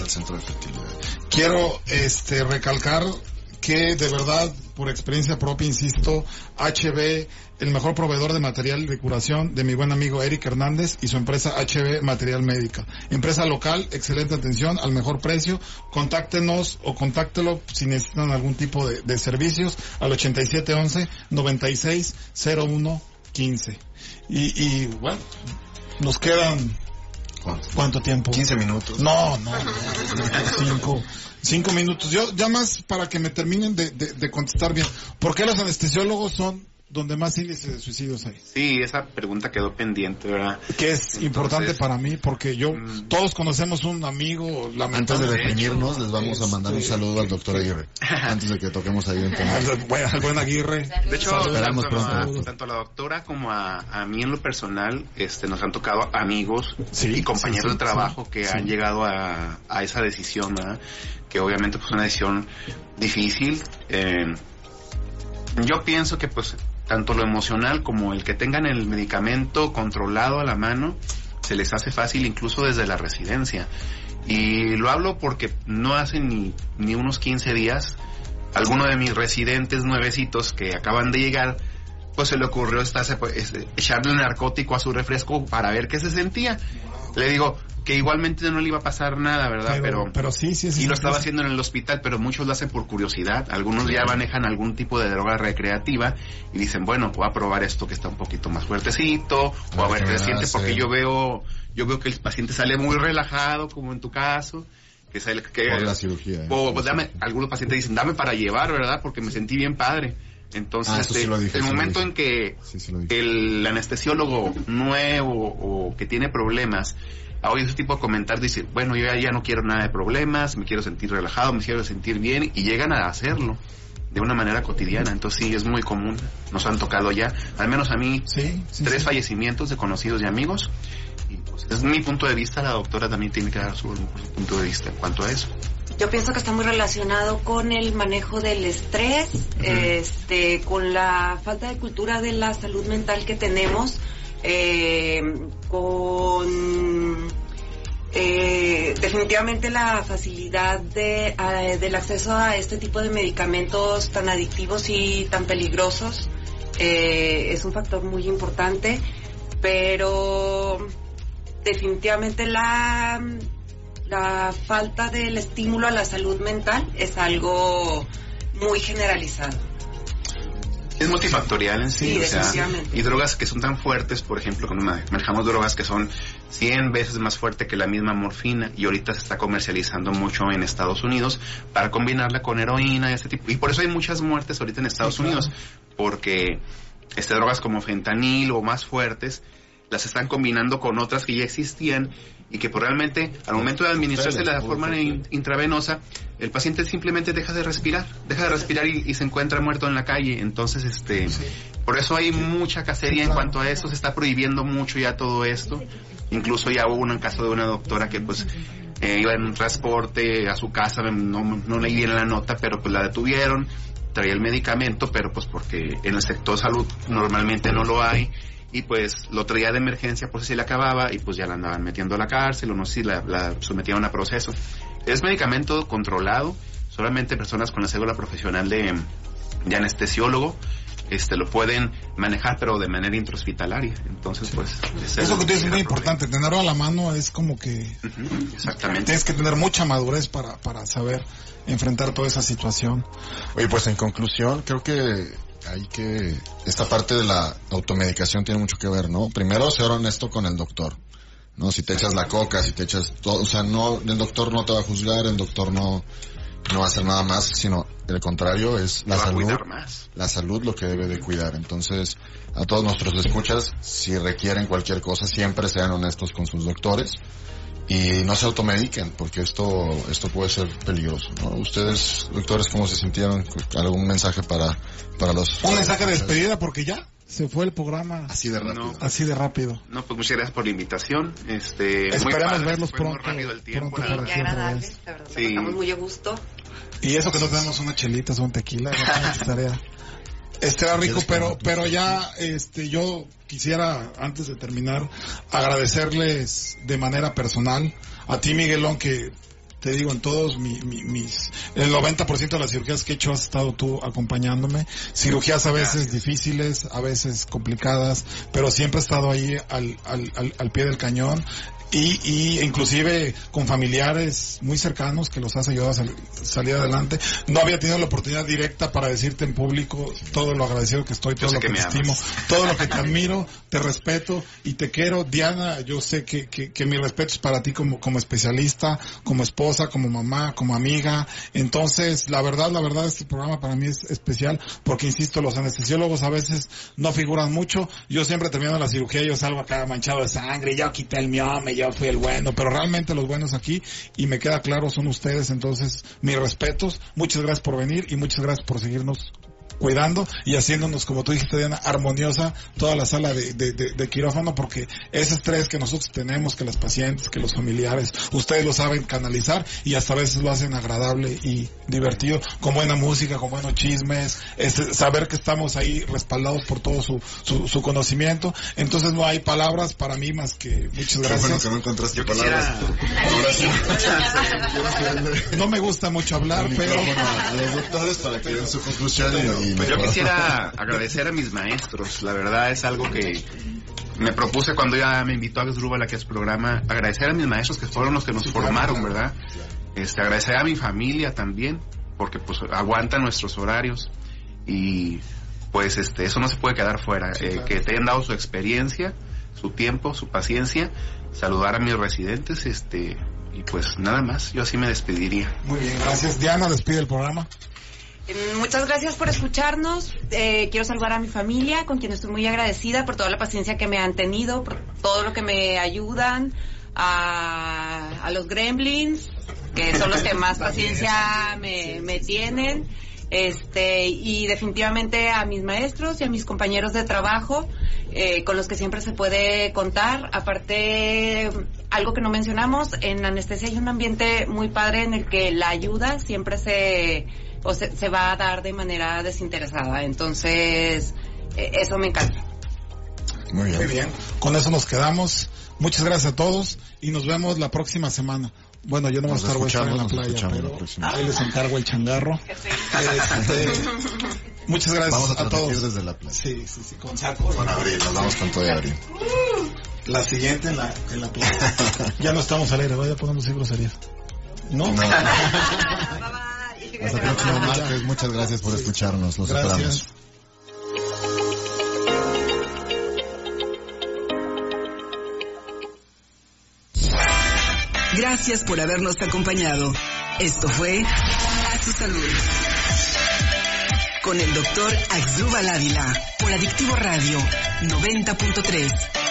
Al centro de fertilidad. Quiero este recalcar que de verdad, por experiencia propia, insisto, HB, el mejor proveedor de material de curación de mi buen amigo Eric Hernández y su empresa HB Material Médica. Empresa local, excelente atención, al mejor precio. Contáctenos o contáctelo si necesitan algún tipo de, de servicios al 8711-960115. Y, y bueno, nos quedan ¿Cuánto? ¿Cuánto tiempo? 15 minutos. No, no, no, cinco, cinco minutos. Yo, ya más para que me terminen de, de- de contestar bien. ¿Por qué los anestesiólogos son donde más índice de suicidios hay? Sí, esa pregunta quedó pendiente, ¿verdad? Que es importante para mí porque yo, Mm. todos conocemos un amigo Antes de definirnos, les vamos a mandar un saludo al doctor Aguirre. Antes de que toquemos ahí un tema. [laughs] Al buen- Aguirre. De hecho, Esperamos tanto, pronto. a, tanto a la doctora como a, a mí en lo personal, este, nos han tocado amigos Sí, y compañeros sí, sí, de trabajo sí, que sí. han llegado a, a esa decisión, ¿verdad? Que obviamente pues una decisión difícil. Eh, yo pienso que pues tanto lo emocional como el que tengan el medicamento controlado a la mano se les hace fácil incluso desde la residencia. Y lo hablo porque no hace ni, ni unos 15 días, alguno de mis residentes nuevecitos que acaban de llegar, pues se le ocurrió echarle un narcótico a su refresco para ver qué se sentía. Le digo que igualmente no le iba a pasar nada, ¿verdad? Pero, Pero, pero sí, sí, sí. y lo sí, estaba sí. haciendo en el hospital, pero muchos lo hacen por curiosidad. Algunos ya manejan algún tipo de droga recreativa y dicen, bueno, voy a probar esto que está un poquito más fuertecito, o a ver qué siente, porque yo veo, yo veo que el paciente sale muy relajado, como en tu caso, que sale que Por la cirugía. ¿eh? o, pues, dame, algunos pacientes dicen, dame para llevar, ¿verdad? Porque me sentí bien padre. Entonces, Ah, sí este, dije, el momento en que Sí, sí el anestesiólogo nuevo o que tiene problemas oye ese tipo de comentarios dice bueno yo ya, ya no quiero nada de problemas me quiero sentir relajado me quiero sentir bien y llegan a hacerlo de una manera cotidiana. Entonces sí es muy común. Nos han tocado ya al menos a mí Sí, sí, tres sí. fallecimientos de conocidos y amigos. Y pues desde mi punto de vista. La doctora también tiene que dar su, su punto de vista en cuanto a eso. Yo pienso que está muy relacionado con el manejo del estrés, este, con la falta de cultura de la salud mental que tenemos, eh, con eh, definitivamente la facilidad de, del acceso a este tipo de medicamentos tan adictivos y tan peligrosos eh, es un factor muy importante, pero definitivamente la la falta del estímulo a la salud mental es algo muy generalizado. Es multifactorial en sí, Sí, o sea, y drogas que son tan fuertes, por ejemplo, cuando ma- manejamos drogas que son 100 veces más fuerte que la misma morfina y ahorita se está comercializando mucho en Estados Unidos para combinarla con heroína y ese tipo. Y por eso hay muchas muertes ahorita en Estados Sí, claro. Unidos, porque este drogas como fentanil o más fuertes las están combinando con otras que ya existían y que pues, realmente al momento de administrarse la forma in- intravenosa, el paciente simplemente deja de respirar, deja de respirar y, y se encuentra muerto en la calle. Entonces, este, por eso hay mucha cacería en cuanto a esto, se está prohibiendo mucho ya todo esto. Incluso ya hubo un caso de una doctora que pues eh, iba en un transporte a su casa, no, no leí bien la nota, pero pues la detuvieron, traía el medicamento, pero pues porque en el sector salud normalmente no lo hay y pues lo traía de emergencia por si se le acababa y pues ya la andaban metiendo a la cárcel o no sé si la, la sometieron a proceso. Es medicamento controlado, solamente personas con la cédula profesional de, de anestesiólogo este lo pueden manejar pero de manera intrahospitalaria. Entonces pues Eso que tú dices es muy importante, tenerlo a la mano es como que Exactamente. tienes que tener mucha madurez para, para saber enfrentar toda esa situación. Oye, pues en conclusión, creo que hay que, esta parte de la automedicación tiene mucho que ver, ¿no? Primero ser honesto con el doctor, ¿no? Si te echas la coca, si te echas todo, o sea, no, el doctor no te va a juzgar, el doctor no, no va a hacer nada más, sino el contrario es la salud, más. la salud lo que debe de cuidar. Entonces, a todos nuestros escuchas, si requieren cualquier cosa, siempre sean honestos con sus doctores y no se automediquen porque esto esto puede ser peligroso ¿no? ustedes doctores cómo se sintieron algún mensaje para para los Un mensaje de despedida porque ya se fue el programa así de rápido así de rápido. No, pues muchas gracias por la invitación. Este, Esperamos padre, verlos fue muy pronto, rápido el tiempo, pronto la otra agradable, la verdad, Sí. estamos muy a gusto. Y eso que no tenemos unas chelitas o un tequila, ya estaría, estaría rico, pero, pero ya, este, yo quisiera, antes de terminar, agradecerles de manera personal a ti, Miguelón, que te digo, en todos mi- mi- mis, el 90% de las cirugías que he hecho has estado tú acompañándome. Cirugías a veces difíciles, a veces complicadas, pero siempre he estado ahí al, al, al, al pie del cañón. Y, y inclusive con familiares muy cercanos que los has ayudado a sal- salir adelante. No había tenido la oportunidad directa para decirte en público todo lo agradecido que estoy, todo lo que que, te amas. estimo, todo lo que te [laughs] admiro, te respeto y te quiero. Diana, yo sé que, que, que mi respeto es para ti como, como especialista, como esposa, como mamá, como amiga. Entonces, la verdad, la verdad, este programa para mí es especial porque, insisto, los anestesiólogos a veces no figuran mucho. Yo siempre terminando la cirugía, yo salgo acá manchado de sangre, yo quité el miome, yo fui el bueno, pero realmente los buenos aquí, y me queda claro, son ustedes. Entonces, mis respetos. Muchas gracias por venir y muchas gracias por seguirnos cuidando y haciéndonos, como tú dijiste, Diana, armoniosa toda la sala de, de, de- de quirófano, porque ese estrés que nosotros tenemos, que las pacientes, que los familiares, ustedes lo saben canalizar y hasta a veces lo hacen agradable y divertido, con buena música, con buenos chismes, este, saber que estamos ahí respaldados por todo su, su, su conocimiento. Entonces no hay palabras para mí más que muchas Qué bueno gracias. que no encontraste Yo palabras [laughs] No me gusta mucho hablar, pero... a los doctores para que den su conclusión y, y Yo mejor. quisiera agradecer a mis maestros. La verdad es algo que me propuse cuando ya me invitó a Gasdrúbal aquí a su programa. Agradecer a mis maestros que fueron los que nos formaron, ¿verdad? Este, agradecer a mi familia también, porque pues aguantan nuestros horarios y pues este, eso no se puede quedar fuera. Eh, que te hayan dado su experiencia, su tiempo, su paciencia. Saludar a mis residentes, este, y pues nada más. Yo así me despediría. Muy bien, gracias. Diana, despide el programa. Eh, Muchas gracias por escucharnos. Eh, quiero saludar a mi familia, con quien estoy muy agradecida por toda la paciencia que me han tenido, por todo lo que me ayudan. A, a los gremlins, que son los que más [laughs] paciencia me, me tienen. Este, y definitivamente a mis maestros y a mis compañeros de trabajo, eh, con los que siempre se puede contar. Aparte, algo que no mencionamos, en anestesia hay un ambiente muy padre en el que la ayuda siempre se, o se, se va a dar de manera desinteresada. Entonces, eh, eso me encanta. Muy bien. Muy bien. Con eso nos quedamos. Muchas gracias a todos y nos vemos la próxima semana. Bueno, yo no voy a estar, voy a estar en la playa, la pero próxima. ahí les encargo el changarro. [laughs] Este, muchas gracias Vamos a todos. desde la playa. Sí, sí, sí, con saco. Con abril, nos vamos con todo de abril. [laughs] La siguiente en la, en la playa. [laughs] ya no estamos al aire, vaya podemos decir groserías. ¿No? No. Hasta el próximo martes. Muchas gracias por escucharnos. Los Gracias. esperamos. Gracias por habernos acompañado. Esto fue A tu Salud. Con el doctor Axdrúbal Ávila por Adictivo Radio 90.3.